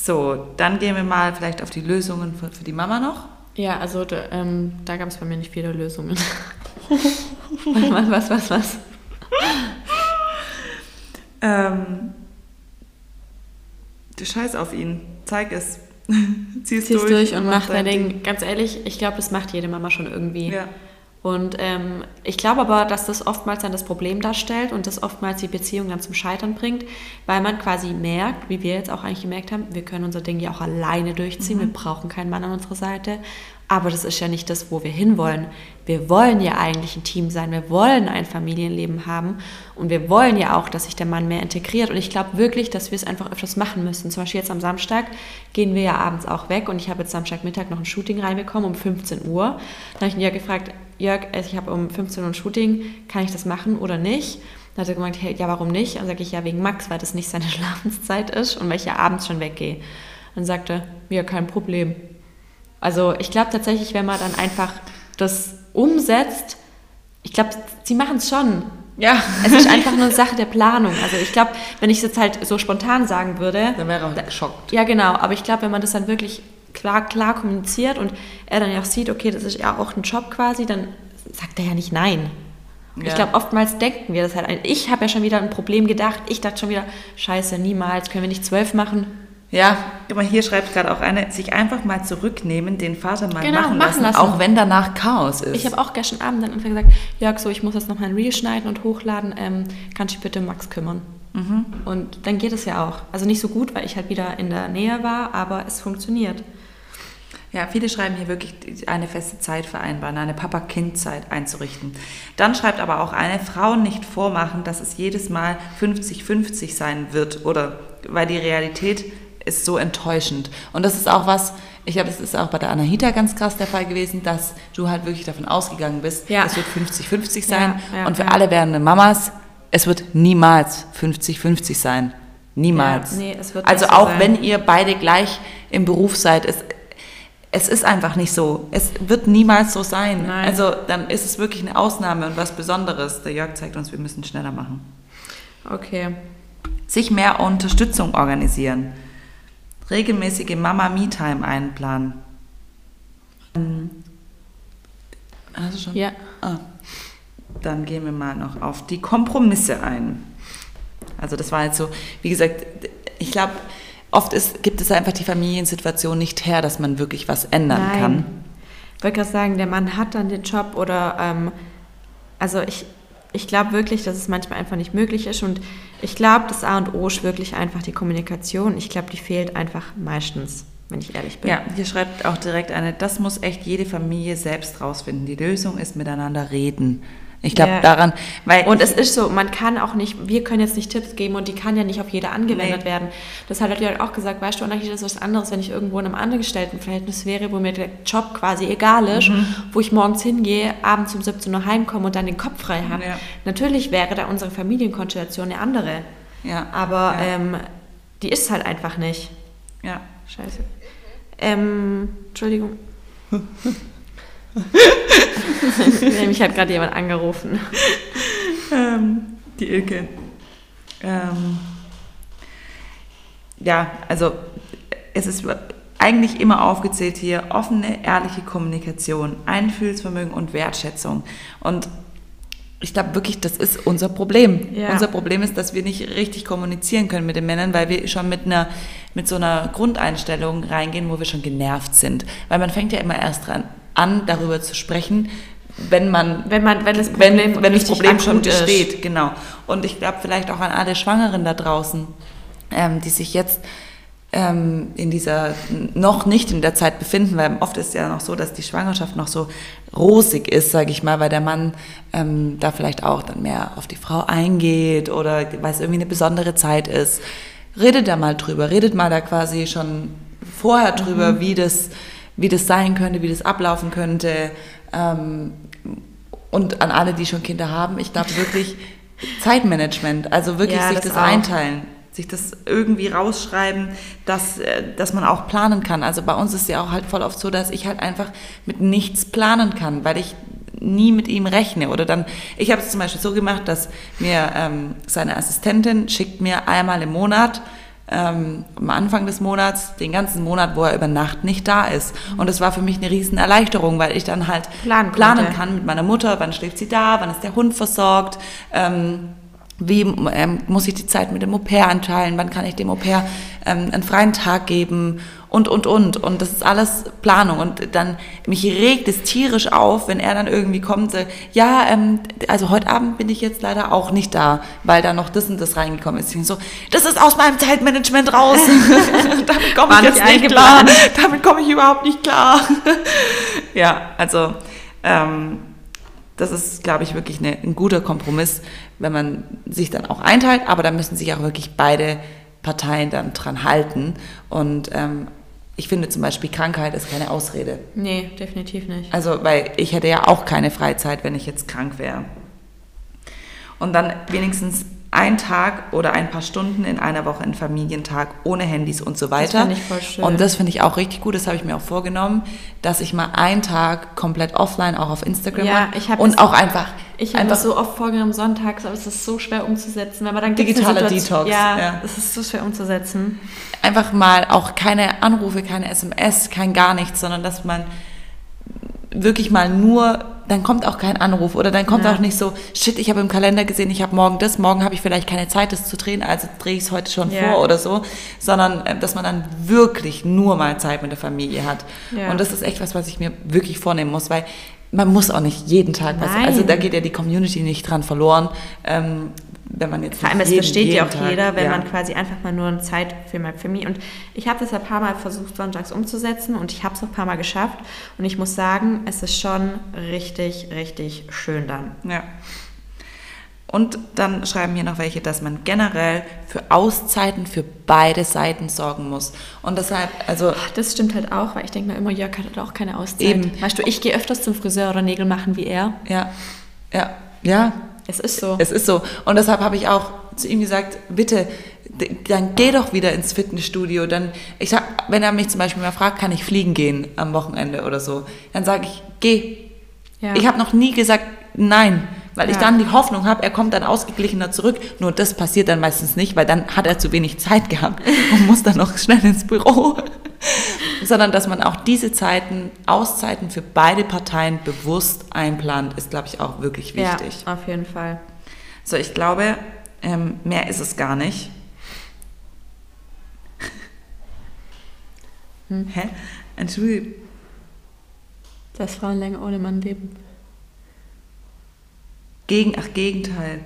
So, dann gehen wir mal vielleicht auf die Lösungen für, für die Mama noch. Ja, also da, ähm, da gab es bei mir nicht viele Lösungen. was, was, was, was? Ähm, du scheiß auf ihn. Zeig es. Zieh's, Zieh's durch, und mach dein dein Ding. Ganz ehrlich, ich glaube, das macht jede Mama schon irgendwie. Ja. Und ähm, ich glaube aber, dass das oftmals dann das Problem darstellt und das oftmals die Beziehung dann zum Scheitern bringt, weil man quasi merkt, wie wir jetzt auch eigentlich gemerkt haben, wir können unser Ding ja auch alleine durchziehen, wir brauchen keinen Mann an unserer Seite. Aber das ist ja nicht das, wo wir hinwollen. Wir wollen ja eigentlich ein Team sein, wir wollen ein Familienleben haben und wir wollen ja auch, dass sich der Mann mehr integriert. Und ich glaube wirklich, dass wir es einfach öfters machen müssen. Zum Beispiel jetzt am Samstag gehen wir ja abends auch weg und ich habe jetzt Samstagmittag noch ein Shooting reinbekommen um 15 Uhr. Dann habe ich ihn ja gefragt, Jörg, also ich habe um 15 Uhr ein Shooting, kann ich das machen oder nicht? Dann hat er gemeint, hey, ja, warum nicht? Dann sage ich, ja, wegen Max, weil das nicht seine Schlafenszeit ist und weil ich ja abends schon weggehe. Dann sagte er, ja, kein Problem. Also ich glaube tatsächlich, wenn man dann einfach das umsetzt, ich glaube, sie machen es schon. Ja. Es ist einfach nur eine Sache der Planung. Also ich glaube, wenn ich es jetzt halt so spontan sagen würde, Dann wäre er geschockt. ja genau, aber ich glaube, wenn man das dann wirklich klar, klar kommuniziert und er dann ja auch sieht, okay, das ist ja auch ein Job quasi, dann sagt er ja nicht nein. Ja. Ich glaube, oftmals denken wir das halt. Ich habe ja schon wieder ein Problem gedacht. Ich dachte schon wieder, scheiße, niemals, können wir nicht zwölf machen? Ja, mal, hier schreibt gerade auch eine, sich einfach mal zurücknehmen, den Vater mal Genau, machen, machen lassen, lassen. auch wenn danach Chaos ist. Ich habe auch gestern Abend dann einfach gesagt, Jörg, so, ich muss jetzt noch mal ein Reel schneiden und hochladen, ähm, kannst du dich bitte Max kümmern? Mhm. Und dann geht es ja auch. Also nicht so gut, weil ich halt wieder in der Nähe war, aber es funktioniert. Ja, viele schreiben hier wirklich eine feste Zeit vereinbaren, eine Papa-Kind-Zeit einzurichten. Dann schreibt aber auch eine, Frauen nicht vormachen, dass es jedes Mal 50-50 sein wird oder weil die Realität ist so enttäuschend. Und das ist auch was, ich glaube, das ist auch bei der Anahita ganz krass der Fall gewesen, dass du halt wirklich davon ausgegangen bist, Ja. es wird 50-50 sein. Ja, ja, und für alle werdende Mamas, es wird niemals 50-50 sein. Niemals. Nee, also so auch sein. wenn ihr beide gleich im Beruf seid, es, es ist einfach nicht so. Es wird niemals so sein. Nein. Also dann ist es wirklich eine Ausnahme und was Besonderes. Der Jörg zeigt uns, wir müssen schneller machen. Okay. Sich mehr Unterstützung organisieren. Regelmäßige Mama-Me-Time einplanen. Ähm, Hast du schon? Ja. Ah. Dann gehen wir mal noch auf die Kompromisse ein. Also das war jetzt so, wie gesagt, ich glaube, oft ist, gibt es einfach die Familiensituation nicht her, dass man wirklich was ändern Nein. kann. Ich wollte gerade sagen, der Mann hat dann den Job oder, ähm, also ich, ich glaube wirklich, dass es manchmal einfach nicht möglich ist und ich glaube, das A und O ist wirklich einfach die Kommunikation. Ich glaube, die fehlt einfach meistens, wenn ich ehrlich bin. Ja, hier schreibt auch direkt eine, das muss echt jede Familie selbst rausfinden. Die Lösung ist miteinander reden. Ich glaube Ja. daran, weil Und es ist so, man kann auch nicht, wir können jetzt nicht Tipps geben und die kann ja nicht auf jede angewendet Nee. werden. Das hat halt auch gesagt, weißt du, eigentlich ist es was anderes, wenn ich irgendwo in einem angestellten Verhältnis wäre, wo mir der Job quasi egal ist, Mhm. wo ich morgens hingehe, abends um 17 Uhr heimkomme und dann den Kopf frei habe. Ja. Natürlich wäre da unsere Familienkonstellation eine andere. Ja, Aber ja. ähm, die ist halt einfach nicht. Ja. Scheiße. Ähm, Entschuldigung. Mich hat gerade jemand angerufen. Ähm, die Ilke. Ähm, ja, also es ist eigentlich immer aufgezählt hier offene, ehrliche Kommunikation, Einfühlsvermögen und Wertschätzung. Und ich glaube wirklich, das ist unser Problem. Ja. Unser Problem ist, dass wir nicht richtig kommunizieren können mit den Männern, weil wir schon mit einer mit so einer Grundeinstellung reingehen, wo wir schon genervt sind. Weil man fängt ja immer erst dran an, darüber zu sprechen, wenn man wenn man wenn das Problem, wenn, wenn das Problem schon besteht, genau. Und ich glaube vielleicht auch an alle Schwangeren da draußen, ähm, die sich jetzt ähm, in dieser noch nicht in der Zeit befinden, weil oft ist ja noch so, dass die Schwangerschaft noch so rosig ist, sage ich mal, weil der Mann ähm, da vielleicht auch dann mehr auf die Frau eingeht oder weil es irgendwie eine besondere Zeit ist. Redet da mal drüber, redet mal da quasi schon vorher drüber, mhm. wie das wie das sein könnte, wie das ablaufen könnte. Ähm, und an alle, die schon Kinder haben, ich glaube wirklich Zeitmanagement, also wirklich ja, sich das, das einteilen sich das irgendwie rausschreiben, dass, äh, dass man auch planen kann. Also bei uns ist ja auch halt voll oft so, dass ich halt einfach mit nichts planen kann, weil ich nie mit ihm rechne. Oder dann, ich habe es zum Beispiel so gemacht, dass mir ähm, seine Assistentin schickt mir einmal im Monat ähm, am Anfang des Monats, den ganzen Monat, wo er über Nacht nicht da ist. Und das war für mich eine riesen Erleichterung, weil ich dann halt planen, planen kann mit meiner Mutter, wann schläft sie da, wann ist der Hund versorgt. Ähm, wie ähm, muss ich die Zeit mit dem Au-pair anteilen, wann kann ich dem Au-pair ähm, einen freien Tag geben und, und, und. Und das ist alles Planung. Und dann, mich regt es tierisch auf, wenn er dann irgendwie kommt, äh, ja, ähm, also heute Abend bin ich jetzt leider auch nicht da, weil da noch das und das reingekommen ist. Ich so, das ist aus meinem Zeitmanagement raus. Damit komme ich jetzt nicht klar. Damit komme ich überhaupt nicht klar. ja, also, ähm, das ist, glaube ich, wirklich eine, ein guter Kompromiss, wenn man sich dann auch einteilt, aber da müssen sich auch wirklich beide Parteien dann dran halten. Und ähm, ich finde zum Beispiel, Krankheit ist keine Ausrede. Nee, definitiv nicht. Also, weil ich hätte ja auch keine Freizeit, wenn ich jetzt krank wäre. Und dann wenigstens ein Tag oder ein paar Stunden in einer Woche ein Familientag ohne Handys und so weiter. Das finde ich voll schön. Und das finde ich auch richtig gut, das habe ich mir auch vorgenommen, dass ich mal einen Tag komplett offline auch auf Instagram ja, ich habe und auch einfach ich habe das so oft vorgenommen sonntags, aber es ist so schwer umzusetzen, weil man dann digitaler Detox. Ja, ja, es ist so schwer umzusetzen. Einfach mal auch keine Anrufe, keine SMS, kein gar nichts, sondern dass man wirklich mal nur, dann kommt auch kein Anruf oder dann kommt ja. auch nicht so, shit, ich habe im Kalender gesehen, ich habe morgen das, morgen habe ich vielleicht keine Zeit, das zu drehen, also drehe ich es heute schon ja. vor oder so, sondern äh, dass man dann wirklich nur mal Zeit mit der Familie hat. Ja. Und das ist echt was, was ich mir wirklich vornehmen muss, weil man muss auch nicht jeden Tag was, also da geht ja die Community nicht dran verloren. Ähm, wenn man jetzt Vor allem, es versteht ja auch Tag, jeder, wenn ja. man quasi einfach mal nur eine Zeit für, für mich. Und ich habe das ein paar Mal versucht, sonntags umzusetzen und ich habe es auch ein paar Mal geschafft. Und ich muss sagen, es ist schon richtig, richtig schön dann. Ja. Und dann schreiben hier noch welche, dass man generell für Auszeiten für beide Seiten sorgen muss. Und deshalb, also. Das stimmt halt auch, weil ich denke mir immer, Jörg hat halt auch keine Auszeit. Eben. Weißt du, ich gehe öfters zum Friseur oder Nägel machen wie er. Ja. Ja. Ja, es ist so. Es ist so. Und deshalb habe ich auch zu ihm gesagt, bitte, dann geh doch wieder ins Fitnessstudio. Dann, ich sag, wenn er mich zum Beispiel mal fragt, kann ich fliegen gehen am Wochenende oder so, dann sage ich, geh. Ja. Ich habe noch nie gesagt, nein, weil ja. ich dann die Hoffnung habe, er kommt dann ausgeglichener zurück. Nur das passiert dann meistens nicht, weil dann hat er zu wenig Zeit gehabt und muss dann noch schnell ins Büro. sondern dass man auch diese Zeiten, Auszeiten für beide Parteien bewusst einplant, ist, glaube ich, auch wirklich wichtig. Ja, auf jeden Fall. So, ich glaube, ähm, mehr ist es gar nicht. Hm. Hä? Entschuldigung. Dass Frauen länger ohne Mann leben. Gegen, ach, Gegenteil.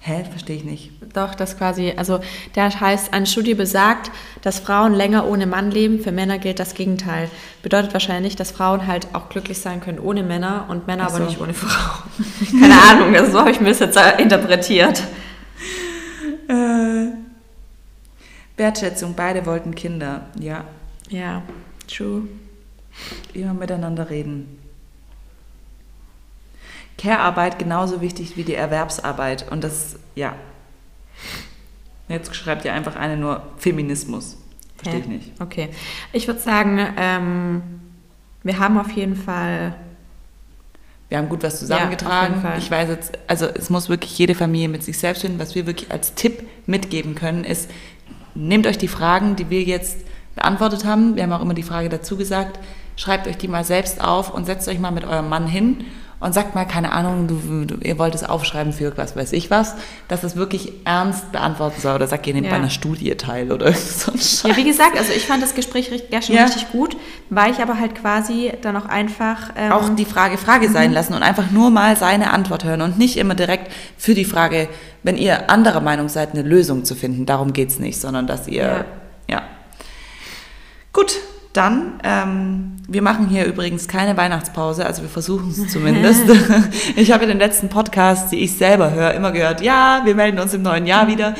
Hä? Verstehe ich nicht. Doch, das quasi, also der heißt, eine Studie besagt, dass Frauen länger ohne Mann leben. Für Männer gilt das Gegenteil. Bedeutet wahrscheinlich, dass Frauen halt auch glücklich sein können ohne Männer und Männer so. aber nicht ohne Frauen. Keine Ahnung, also so habe ich mir das jetzt interpretiert. Äh, Wertschätzung, beide wollten Kinder, ja. Ja, true. Immer miteinander reden. Care-Arbeit genauso wichtig wie die Erwerbsarbeit. Und das, ja. Jetzt schreibt ihr einfach eine nur Feminismus. Verstehe ich nicht. Okay. Ich würde sagen, ähm, wir haben auf jeden Fall. Wir haben gut was zusammengetragen. Ja, ich weiß jetzt, also es muss wirklich jede Familie mit sich selbst finden. Was wir wirklich als Tipp mitgeben können, ist, nehmt euch die Fragen, die wir jetzt beantwortet haben. Wir haben auch immer die Frage dazu gesagt. Schreibt euch die mal selbst auf und setzt euch mal mit eurem Mann hin und sagt mal, keine Ahnung, du, du, ihr wollt es aufschreiben für was weiß ich was, dass es wirklich ernst beantworten soll. Oder sagt, ihr nehmt ja. bei einer Studie teil oder so ein Scheiß. Ja, wie gesagt, also ich fand das Gespräch ja schon ja. richtig gut, weil ich aber halt quasi dann auch einfach... Ähm, auch die Frage Frage sein mhm. lassen und einfach nur mal seine Antwort hören und nicht immer direkt für die Frage, wenn ihr anderer Meinung seid, eine Lösung zu finden. Darum geht es nicht, sondern dass ihr... ja. ja. Gut, dann, ähm, wir machen hier übrigens keine Weihnachtspause, also wir versuchen es zumindest. ich habe in den letzten Podcasts, die ich selber höre, immer gehört, ja, wir melden uns im neuen Jahr wieder.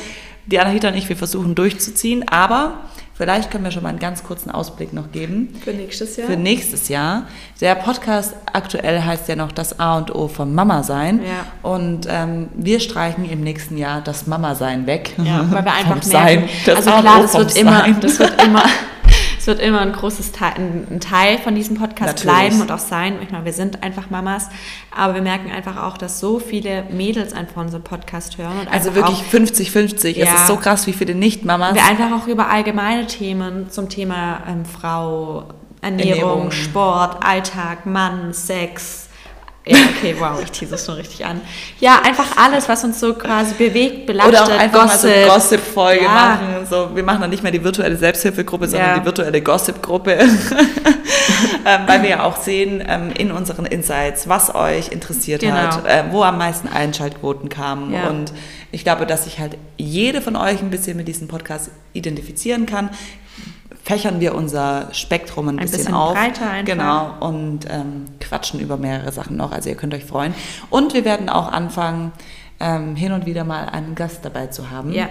Die Anahita und ich, wir versuchen durchzuziehen, aber vielleicht können wir schon mal einen ganz kurzen Ausblick noch geben. Für nächstes Jahr? Für nächstes Jahr. Der Podcast aktuell heißt ja noch das A und O vom Mama sein. Ja. Und ähm, wir streichen im nächsten Jahr das Mama sein weg. Ja, weil wir einfach merken, sein, also klar, das wird, immer, das wird immer es wird immer ein großes Teil, ein Teil von diesem Podcast Natürlich. bleiben und auch sein. Ich meine, wir sind einfach Mamas, aber wir merken einfach auch, dass so viele Mädels einfach unseren Podcast hören. also wirklich 50-50. Ja, es ist so krass, wie viele Nicht-Mamas. Wir einfach auch über allgemeine Themen zum Thema ähm, Frau, Ernährung, Ernährung, Sport, Alltag, Mann, Sex, ja, okay, wow, ich tease es schon richtig an. Ja, einfach alles, was uns so quasi bewegt, belastet, Oder auch einfach Gossip. mal so Gossip-Folge ja. machen. So, wir machen dann nicht mehr die virtuelle Selbsthilfegruppe, sondern ja. die virtuelle Gossip-Gruppe. ähm, weil wir ja auch sehen ähm, in unseren Insights, was euch interessiert genau. hat, äh, wo am meisten Einschaltquoten kamen. Ja. Und ich glaube, dass sich halt jede von euch ein bisschen mit diesem Podcast identifizieren kann fächern wir unser Spektrum ein, ein bisschen, bisschen, auf. Breiter einfach. Genau, und ähm, quatschen über mehrere Sachen noch. Also ihr könnt euch freuen. Und wir werden auch anfangen, ähm, hin und wieder mal einen Gast dabei zu haben. Ja.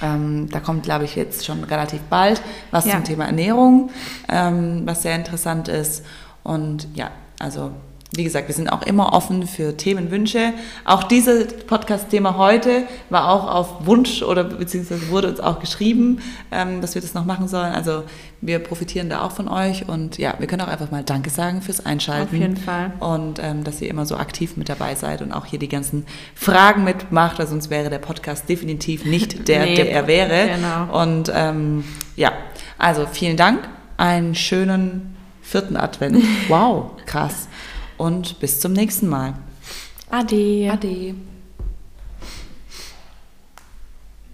Ähm, da kommt, glaube ich, jetzt schon relativ bald was ja. zum Thema Ernährung, ähm, was sehr interessant ist. Und ja, also wie gesagt, wir sind auch immer offen für Themenwünsche. Auch dieses Podcast-Thema heute war auch auf Wunsch oder beziehungsweise wurde uns auch geschrieben, ähm, dass wir das noch machen sollen. Also wir profitieren da auch von euch und ja, wir können auch einfach mal Danke sagen fürs Einschalten. Auf jeden Fall. Und ähm, dass ihr immer so aktiv mit dabei seid und auch hier die ganzen Fragen mitmacht, weil sonst wäre der Podcast definitiv nicht der, nee, der er wäre. Genau. Und ähm, ja, also vielen Dank. Einen schönen vierten Advent. Wow, krass und bis zum nächsten Mal. Ade. Ade.